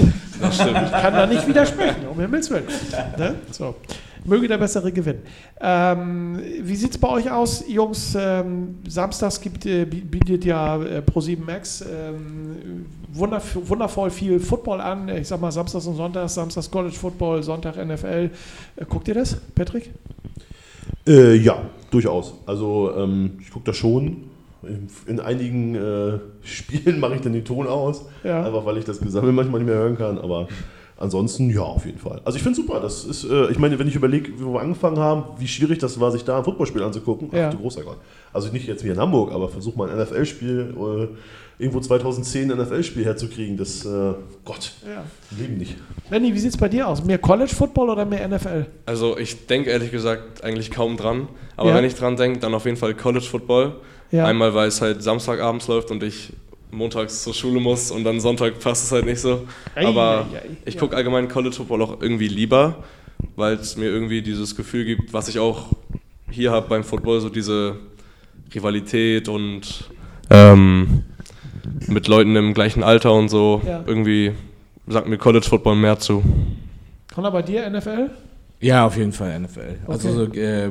S2: Ich kann da nicht widersprechen, um Himmels Willen. Ne? So. Möge der Bessere gewinnen. Ähm, wie sieht es bei euch aus, Jungs? Ähm, samstags gibt, äh, bi- bietet ja äh, Pro7 Max ähm, wunderv wundervoll viel Football an. Ich sag mal Samstags und Sonntags, Samstags College Football, Sonntag NFL. Äh, guckt ihr das, Patrick?
S3: Äh, ja, durchaus. Also ähm, ich gucke das schon. In, in einigen äh, Spielen mache ich dann den Ton aus,
S2: Ja.
S3: einfach weil ich das Gesammel manchmal nicht mehr hören kann. Aber ansonsten ja, auf jeden Fall. Also ich finde super. Das ist, äh, ich meine, wenn ich überlege, wo wir angefangen haben, wie schwierig das war, sich da ein Footballspiel anzugucken.
S2: Ja.
S3: Ach du großer Gott. Also nicht jetzt wie in Hamburg, aber versuch mal ein NFL-Spiel äh, irgendwo 2010 ein NFL-Spiel herzukriegen. Das äh, Gott,
S2: Ja.
S3: Leben nicht.
S2: Lenny, wie sieht es bei dir aus? Mehr College Football oder mehr NFL?
S4: Also ich denke ehrlich gesagt eigentlich kaum dran. Aber
S2: Ja.
S4: wenn ich dran denke, dann auf jeden Fall College Football.
S2: Ja.
S4: Einmal, weil es halt Samstagabends läuft und ich montags zur Schule muss und dann Sonntag passt es halt nicht so.
S2: Ei,
S4: Aber
S2: ei, ei.
S4: ich
S2: Ja.
S4: gucke allgemein College Football auch irgendwie lieber, weil es mir irgendwie dieses Gefühl gibt, was ich auch hier habe beim Football, so diese Rivalität und ähm, mit Leuten im gleichen Alter und so.
S2: Ja.
S4: Irgendwie sagt mir College Football mehr zu.
S2: Connor, bei dir NFL?
S5: Ja, auf jeden Fall NFL. Also
S2: Okay.
S5: so, äh,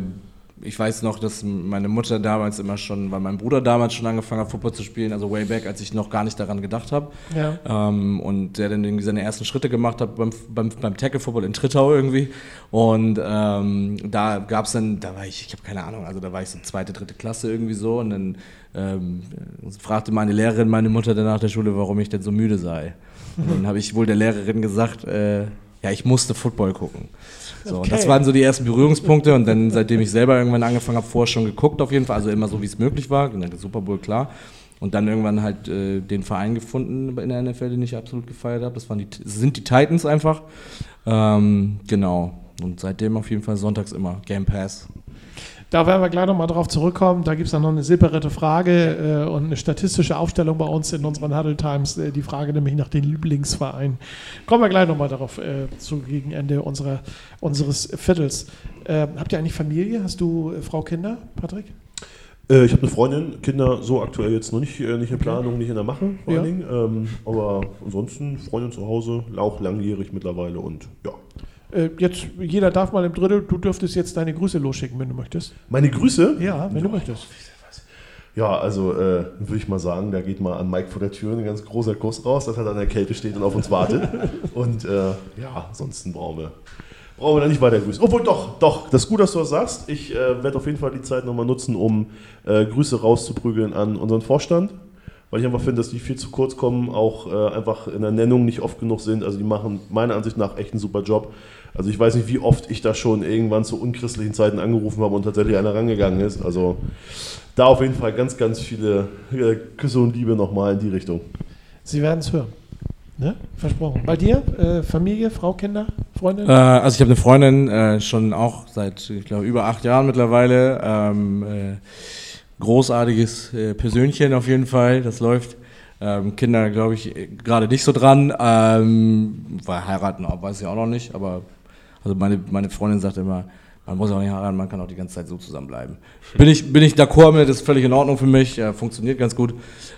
S5: ich weiß noch, dass meine Mutter damals immer schon, weil mein Bruder damals schon angefangen hat, Football zu spielen, also way back, als ich noch gar nicht daran gedacht habe.
S2: Ja.
S5: Ähm, und der dann irgendwie seine ersten Schritte gemacht hat beim, beim, beim Tackle-Football in Trittau irgendwie. Und ähm, da gab es dann, da war ich, ich habe keine Ahnung, also da war ich so zweite, dritte Klasse irgendwie so. Und dann ähm, fragte meine Lehrerin meine Mutter dann nach der Schule, warum ich denn so müde sei. Und dann habe ich wohl der Lehrerin gesagt, äh, ja, ich musste Football gucken. So, und das
S2: Okay.
S5: waren so die ersten Berührungspunkte und dann, seitdem ich selber irgendwann angefangen habe, vorher schon geguckt auf jeden Fall, also immer so, wie es möglich war, Super Bowl, klar. Und dann irgendwann halt äh, den Verein gefunden in der NFL, den ich absolut gefeiert habe. Das waren die, sind die Titans einfach. Ähm, genau. Und seitdem auf jeden Fall sonntags immer Game Pass.
S2: Da werden wir gleich nochmal drauf zurückkommen. Da gibt es dann noch eine separate Frage äh, und eine statistische Aufstellung bei uns in unseren Huddle Times. Äh, die Frage nämlich nach den Lieblingsvereinen. Kommen wir gleich nochmal darauf äh, zu gegen Ende unserer, unseres Viertels. Äh, habt ihr eigentlich Familie? Hast du äh, Frau, Kinder, Patrick?
S3: Äh, ich habe eine Freundin, Kinder so aktuell jetzt noch nicht, äh, nicht in Planung, nicht in der Mache vor
S2: Ja.
S3: allen Dingen. Ähm, aber ansonsten Freundin zu Hause, auch langjährig mittlerweile und ja.
S2: Äh, jetzt, jeder darf mal im Drittel. Du dürftest jetzt deine Grüße losschicken, wenn du möchtest.
S3: Meine Grüße?
S2: Ja, wenn du möchtest.
S3: Ja, also äh, würde ich mal sagen, da geht mal an Mike vor der Tür ein ganz großer Kuss raus, dass er an der Kälte steht und auf uns wartet. und äh, ja, ansonsten brauchen wir, brauchen wir da nicht weiter grüßen. Obwohl doch, doch, das ist gut, dass du das sagst. Ich äh, werde auf jeden Fall die Zeit nochmal nutzen, um äh, Grüße rauszuprügeln an unseren Vorstand. Weil ich einfach finde, dass die viel zu kurz kommen, auch äh, einfach in der Nennung nicht oft genug sind. Also die machen meiner Ansicht nach echt einen super Job. Also ich weiß nicht, wie oft ich da schon irgendwann zu unchristlichen Zeiten angerufen habe und tatsächlich einer rangegangen ist. Also da auf jeden Fall ganz, ganz viele äh, Küsse und Liebe nochmal in die Richtung.
S2: Sie werden es hören. Ne? Versprochen. Bei dir? Äh, Familie, Frau, Kinder, Freundin?
S5: Äh, also ich habe eine Freundin, äh, schon auch seit, ich glaube, über acht Jahren mittlerweile. Ähm, äh, großartiges äh, Persönchen auf jeden Fall, das läuft. Ähm, Kinder, glaube ich, gerade nicht so dran. Ähm, weil heiraten weiß ich auch noch nicht, aber also meine, meine Freundin sagt immer, man muss auch nicht heiraten, man kann auch die ganze Zeit so zusammenbleiben. Bin ich, bin ich d'accord mit, das ist völlig in Ordnung für mich, äh, funktioniert ganz gut.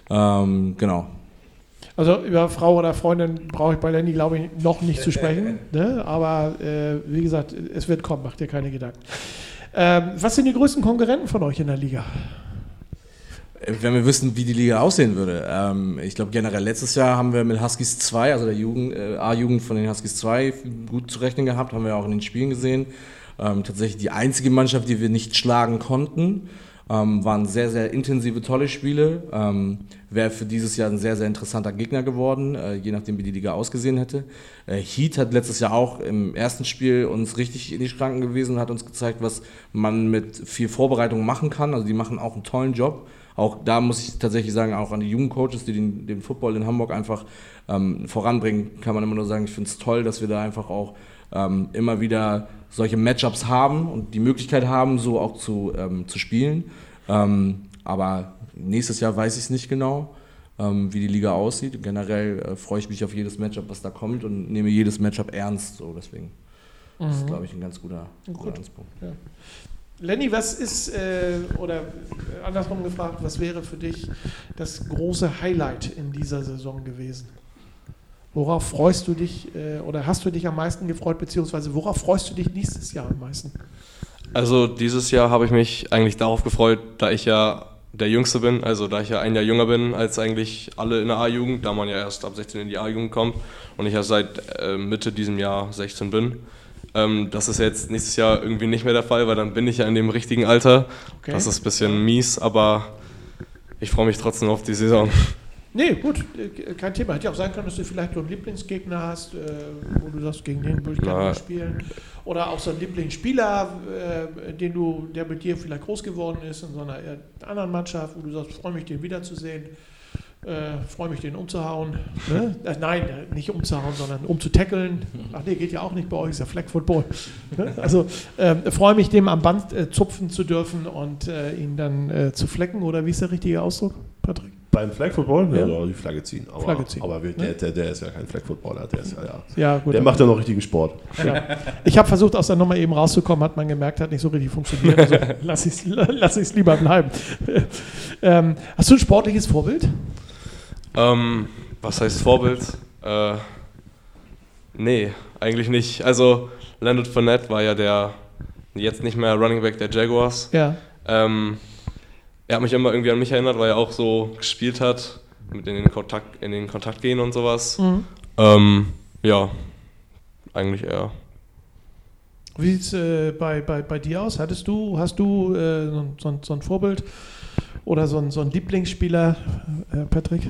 S5: Ähm, genau.
S2: Also über Frau oder Freundin brauche ich bei Lenny, glaube ich, noch nicht zu sprechen. Ne? Aber äh, wie gesagt, es wird kommen, macht dir keine Gedanken. Ähm, was sind die größten Konkurrenten von euch in der Liga?
S5: Wenn wir wissen, wie die Liga aussehen würde. Ähm, ich glaube generell letztes Jahr haben wir mit Huskies 2, also der Jugend, äh, A-Jugend von den Huskies 2, gut zu rechnen gehabt, haben wir auch in den Spielen gesehen. Ähm, tatsächlich die einzige Mannschaft, die wir nicht schlagen konnten. Ähm, waren sehr, sehr intensive, tolle Spiele. Ähm, Wäre für dieses Jahr ein sehr, sehr interessanter Gegner geworden, äh, je nachdem, wie die Liga ausgesehen hätte. Äh, Heat hat letztes Jahr auch im ersten Spiel uns richtig in die Schranken gewesen und hat uns gezeigt, was man mit viel Vorbereitung machen kann. Also die machen auch einen tollen Job. Auch da muss ich tatsächlich sagen, auch an die jungen Coaches, die den, den Football in Hamburg einfach ähm, voranbringen, kann man immer nur sagen, ich finde es toll, dass wir da einfach auch ähm, immer wieder solche Matchups haben und die Möglichkeit haben, so auch zu, ähm, zu spielen. Ähm, aber nächstes Jahr weiß ich es nicht genau, ähm, wie die Liga aussieht. Generell äh, freue ich mich auf jedes Matchup, was da kommt und nehme jedes Matchup ernst. So, deswegen mhm. ist, glaube ich, ein ganz guter, guter Gut. Anspruch. Ja.
S2: Lenny, was ist, äh, oder andersrum gefragt, was wäre für dich das große Highlight in dieser Saison gewesen? Worauf freust du dich äh, oder hast du dich am meisten gefreut, beziehungsweise worauf freust du dich nächstes Jahr am meisten?
S4: Also dieses Jahr habe ich mich eigentlich darauf gefreut, da ich ja der Jüngste bin, also da ich ja ein Jahr jünger bin als eigentlich alle in der A-Jugend, da man ja erst ab 16 in die A-Jugend kommt und ich ja seit äh, Mitte diesem Jahr 16 bin. Ähm, das ist jetzt nächstes Jahr irgendwie nicht mehr der Fall, weil dann bin ich ja in dem richtigen Alter. Okay. Das ist ein bisschen mies, aber ich freue mich trotzdem auf die Saison.
S2: Nee, gut, äh, kein Thema. Hätte ja auch sein können, dass du vielleicht so einen Lieblingsgegner hast, äh, wo du sagst, gegen den würde ich gerne mal spielen. Oder auch so einen Lieblingsspieler, äh, den du, der mit dir vielleicht groß geworden ist in so einer anderen Mannschaft, wo du sagst, freue mich, den wiederzusehen. Äh, freue mich, den umzuhauen. Ne? Äh, nein, nicht umzuhauen, sondern um zu tackeln. Ach nee, geht ja auch nicht bei euch, ist ja Flag Football. Ne? Also äh, freue mich, dem am Band äh, zupfen zu dürfen und äh, ihn dann zu flecken. Oder wie ist der richtige Ausdruck, Patrick?
S3: Beim Flag Football? Ja, ja die Flagge ziehen. Aber, Flagge ziehen. aber der, der, der, ist ja kein Flag Footballer. Der, ist ja, ja. gut, der macht ja noch richtigen Sport.
S2: Ja. Ich habe versucht, aus der Nummer eben rauszukommen, hat man gemerkt, hat nicht so richtig funktioniert. Also lass ich es lieber bleiben. Ähm, hast du ein sportliches Vorbild?
S4: Ähm, was heißt Vorbild? Äh, nee, eigentlich nicht. Also Leonard Fournette war ja der jetzt nicht mehr Running Back der Jaguars.
S2: Ja.
S4: Ähm, er hat mich immer irgendwie an mich erinnert, weil er auch so gespielt hat, mit in den Kontakt, in den Kontakt gehen und sowas. Mhm. Ähm, ja, eigentlich eher.
S2: Wie sieht es äh, bei, bei, bei dir aus? Hattest du, hast du äh, so, so, ein Vorbild oder so ein, so ein Lieblingsspieler, äh, Patrick?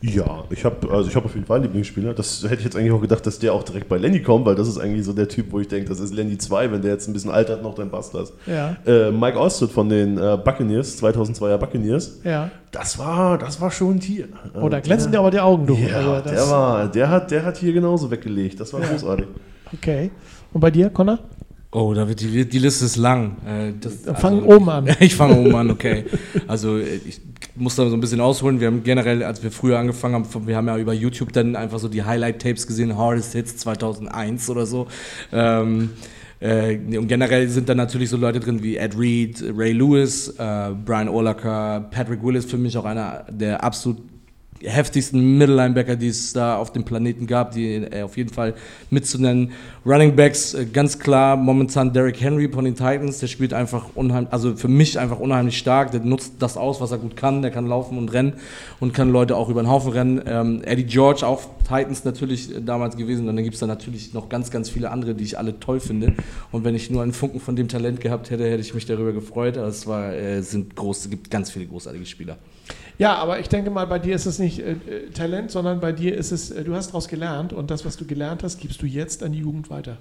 S3: Ja, ich habe also hab auf jeden Fall einen Lieblingsspieler. Das hätte ich jetzt eigentlich auch gedacht, dass der auch direkt bei Lenny kommt, weil das ist eigentlich so der Typ, wo ich denke, das ist Lenny 2, wenn der jetzt ein bisschen altert noch, dann passt das.
S2: Ja.
S3: Äh, Mike Osted von den äh, Buccaneers, 2002er Buccaneers.
S2: Ja.
S3: Das war, das war schon ein Tier.
S2: Oh, da glänzen dir aber die Augen, du.
S3: Ja, also der, war, der, hat, der hat hier genauso weggelegt. Das war ja. großartig.
S2: Okay. Und bei dir, Connor?
S5: Oh, da wird die, die Liste ist lang. Äh, das,
S2: Fang also, oben an.
S5: ich fange oben an, okay. Also äh, ich muss da so ein bisschen ausholen. Wir haben generell, als wir früher angefangen haben, wir haben ja über YouTube dann einfach so die Highlight-Tapes gesehen, Hardest Hits 2001 oder so. Ähm, äh, und generell sind da natürlich so Leute drin wie Ed Reed, Ray Lewis, äh, Brian Urlacher, Patrick Willis, für mich auch einer der absolut heftigsten Mittellinebacker, die es da auf dem Planeten gab, die äh, auf jeden Fall mitzunennen. Running Backs, äh, ganz klar, momentan Derrick Henry von den Titans, der spielt einfach unheimlich, also für mich einfach unheimlich stark, der nutzt das aus, was er gut kann, der kann laufen und rennen und kann Leute auch über den Haufen rennen. Ähm, Eddie George, auch Titans natürlich äh, damals gewesen. Und dann gibt es da natürlich noch ganz, ganz viele andere, die ich alle toll finde. Und wenn ich nur einen Funken von dem Talent gehabt hätte, hätte ich mich darüber gefreut. Aber es war, äh, sind groß, es gibt ganz viele großartige Spieler.
S2: Ja, aber ich denke mal, bei dir ist es nicht äh, äh Talent, sondern bei dir ist es, äh, du hast daraus gelernt und das, was du gelernt hast, gibst du jetzt an die Jugend weiter.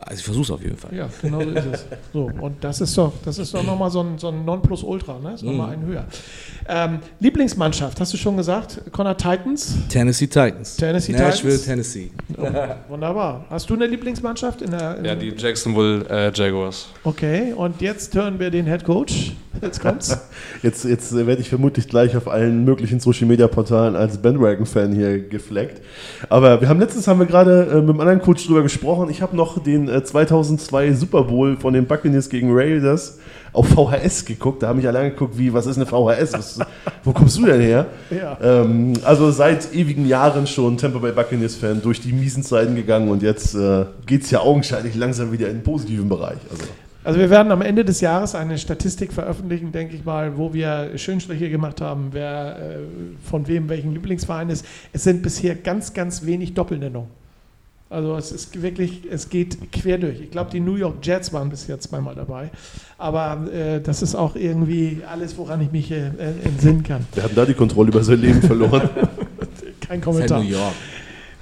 S5: Also ich versuche es auf jeden Fall.
S2: Ja, genau so ist es. So, und das ist doch, das ist doch nochmal so ein, so ein Nonplusultra, ne? Das ist nochmal
S5: Mhm.
S2: ein höher. Ähm, Lieblingsmannschaft, hast du schon gesagt? Connor Titans?
S5: Tennessee Titans.
S2: Tennessee
S5: Nashville,
S2: Titans.
S5: Tennessee.
S2: Wunderbar. Hast du eine Lieblingsmannschaft in der? In
S4: Ja, die Jacksonville äh, Jaguars.
S2: Okay, und jetzt hören wir den Head Coach. Jetzt kommt's.
S3: Jetzt, jetzt werde ich vermutlich gleich auf allen möglichen Social Media Portalen als Bandwagon-Fan hier gefleckt. Aber wir haben letztens haben wir gerade äh, mit einem anderen Coach drüber gesprochen. Ich habe noch den äh, 2002 Super Bowl von den Buccaneers gegen Raiders auf VHS geguckt. Da habe ich allein geguckt, wie, was ist eine VHS? Was, wo kommst du denn her?
S2: Ja.
S3: Ähm, also seit ewigen Jahren schon Tampa Bay Buccaneers-Fan durch die miesen Zeiten gegangen und jetzt äh, geht es ja augenscheinlich langsam wieder in den positiven Bereich. Also.
S2: Also wir werden am Ende des Jahres eine Statistik veröffentlichen, denke ich mal, wo wir Schönstriche gemacht haben, wer äh, von wem welchen Lieblingsverein ist. Es sind bisher ganz, ganz wenig Doppelnennungen. Also es ist wirklich, es geht quer durch. Ich glaube, die New York Jets waren bis jetzt zweimal dabei. Aber äh, das ist auch irgendwie alles, woran ich mich äh, entsinnen kann.
S3: Wir haben da die Kontrolle über sein Leben verloren.
S2: Kein
S5: Das ist
S2: Kommentar.
S5: New York.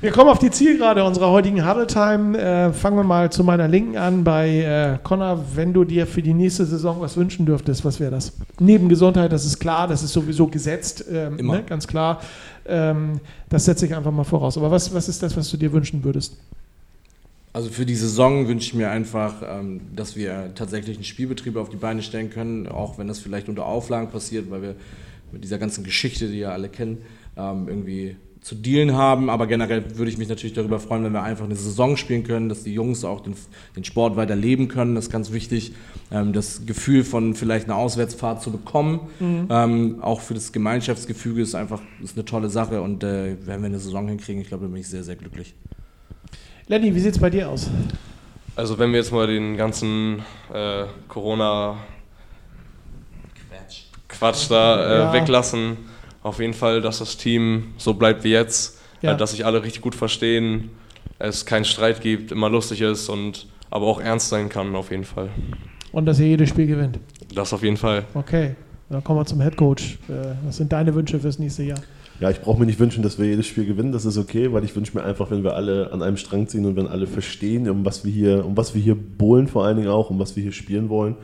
S2: Wir kommen auf die Zielgerade unserer heutigen Huddle Time. Äh, fangen wir mal zu meiner Linken an bei äh, Connor. Wenn du dir für die nächste Saison was wünschen dürftest, was wäre das? Neben Gesundheit, das ist klar, das ist sowieso gesetzt, ähm, ne, ganz klar. Ähm, das setze ich einfach mal voraus. Aber was, was ist das, was du dir wünschen würdest?
S5: Also für die Saison wünsche ich mir einfach, ähm, dass wir tatsächlich einen Spielbetrieb auf die Beine stellen können, auch wenn das vielleicht unter Auflagen passiert, weil wir mit dieser ganzen Geschichte, die ja alle kennen, ähm, irgendwie zu dealen haben. Aber generell würde ich mich natürlich darüber freuen, wenn wir einfach eine Saison spielen können, dass die Jungs auch den, den Sport weiter leben können. Das ist ganz wichtig, ähm, das Gefühl von vielleicht einer Auswärtsfahrt zu bekommen. Ähm, auch für das Gemeinschaftsgefüge ist einfach ist eine tolle Sache und äh, wenn wir eine Saison hinkriegen, ich glaube, dann bin ich sehr, sehr glücklich.
S2: Lenny, wie sieht es bei dir aus?
S4: Also wenn wir jetzt mal den ganzen äh, Corona Quatsch da äh,
S2: Ja.
S4: weglassen, auf jeden Fall, dass das Team so bleibt wie jetzt,
S2: Ja.
S4: äh, dass sich alle richtig gut verstehen, es keinen Streit gibt, immer lustig ist und aber auch ernst sein kann auf jeden Fall.
S2: Und dass ihr jedes Spiel gewinnt.
S4: Das auf jeden Fall.
S2: Okay, dann kommen wir zum Head Coach. Äh, was sind deine Wünsche fürs nächste Jahr?
S3: Ja, ich brauche mir nicht wünschen, dass wir jedes Spiel gewinnen, das ist okay, weil ich wünsche mir einfach, wenn wir alle an einem Strang ziehen und wenn alle verstehen, um was wir hier, um was wir hier bohlen vor allen Dingen auch, um was wir hier spielen wollen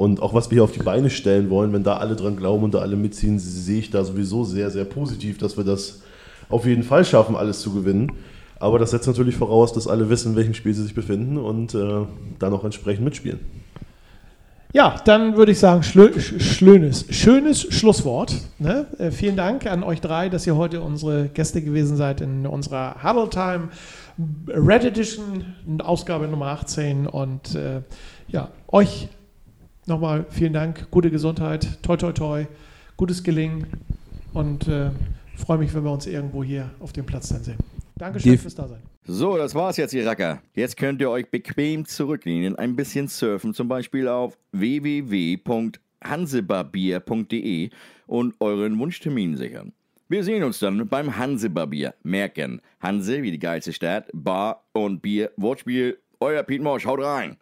S3: und auch was wir hier auf die Beine stellen wollen, wenn da alle dran glauben und da alle mitziehen, sehe ich da sowieso sehr, sehr positiv, dass wir das auf jeden Fall schaffen, alles zu gewinnen. Aber das setzt natürlich voraus, dass alle wissen, in welchem Spiel sie sich befinden und äh, dann auch entsprechend mitspielen.
S2: Ja, dann würde ich sagen, schlö sch- schlönes, schönes Schlusswort. Ne? Äh, vielen Dank an euch drei, dass ihr heute unsere Gäste gewesen seid in unserer Huddle Time Red Edition, Ausgabe Nummer 18. Und äh, ja, euch nochmal vielen Dank, gute Gesundheit, toi toi toi, gutes Gelingen und äh, freue mich, wenn wir uns irgendwo hier auf dem Platz dann sehen. Dankeschön fürs Dasein.
S1: So, das war's jetzt, ihr Racker. Jetzt könnt ihr euch bequem zurücklehnen, ein bisschen surfen, zum Beispiel auf www.hansebarbier.de und euren Wunschtermin sichern. Wir sehen uns dann beim Hansebarbier. Merken, Hanse wie die geilste Stadt, Bar und Bier, Wortspiel. Euer Piet Morsch, haut rein.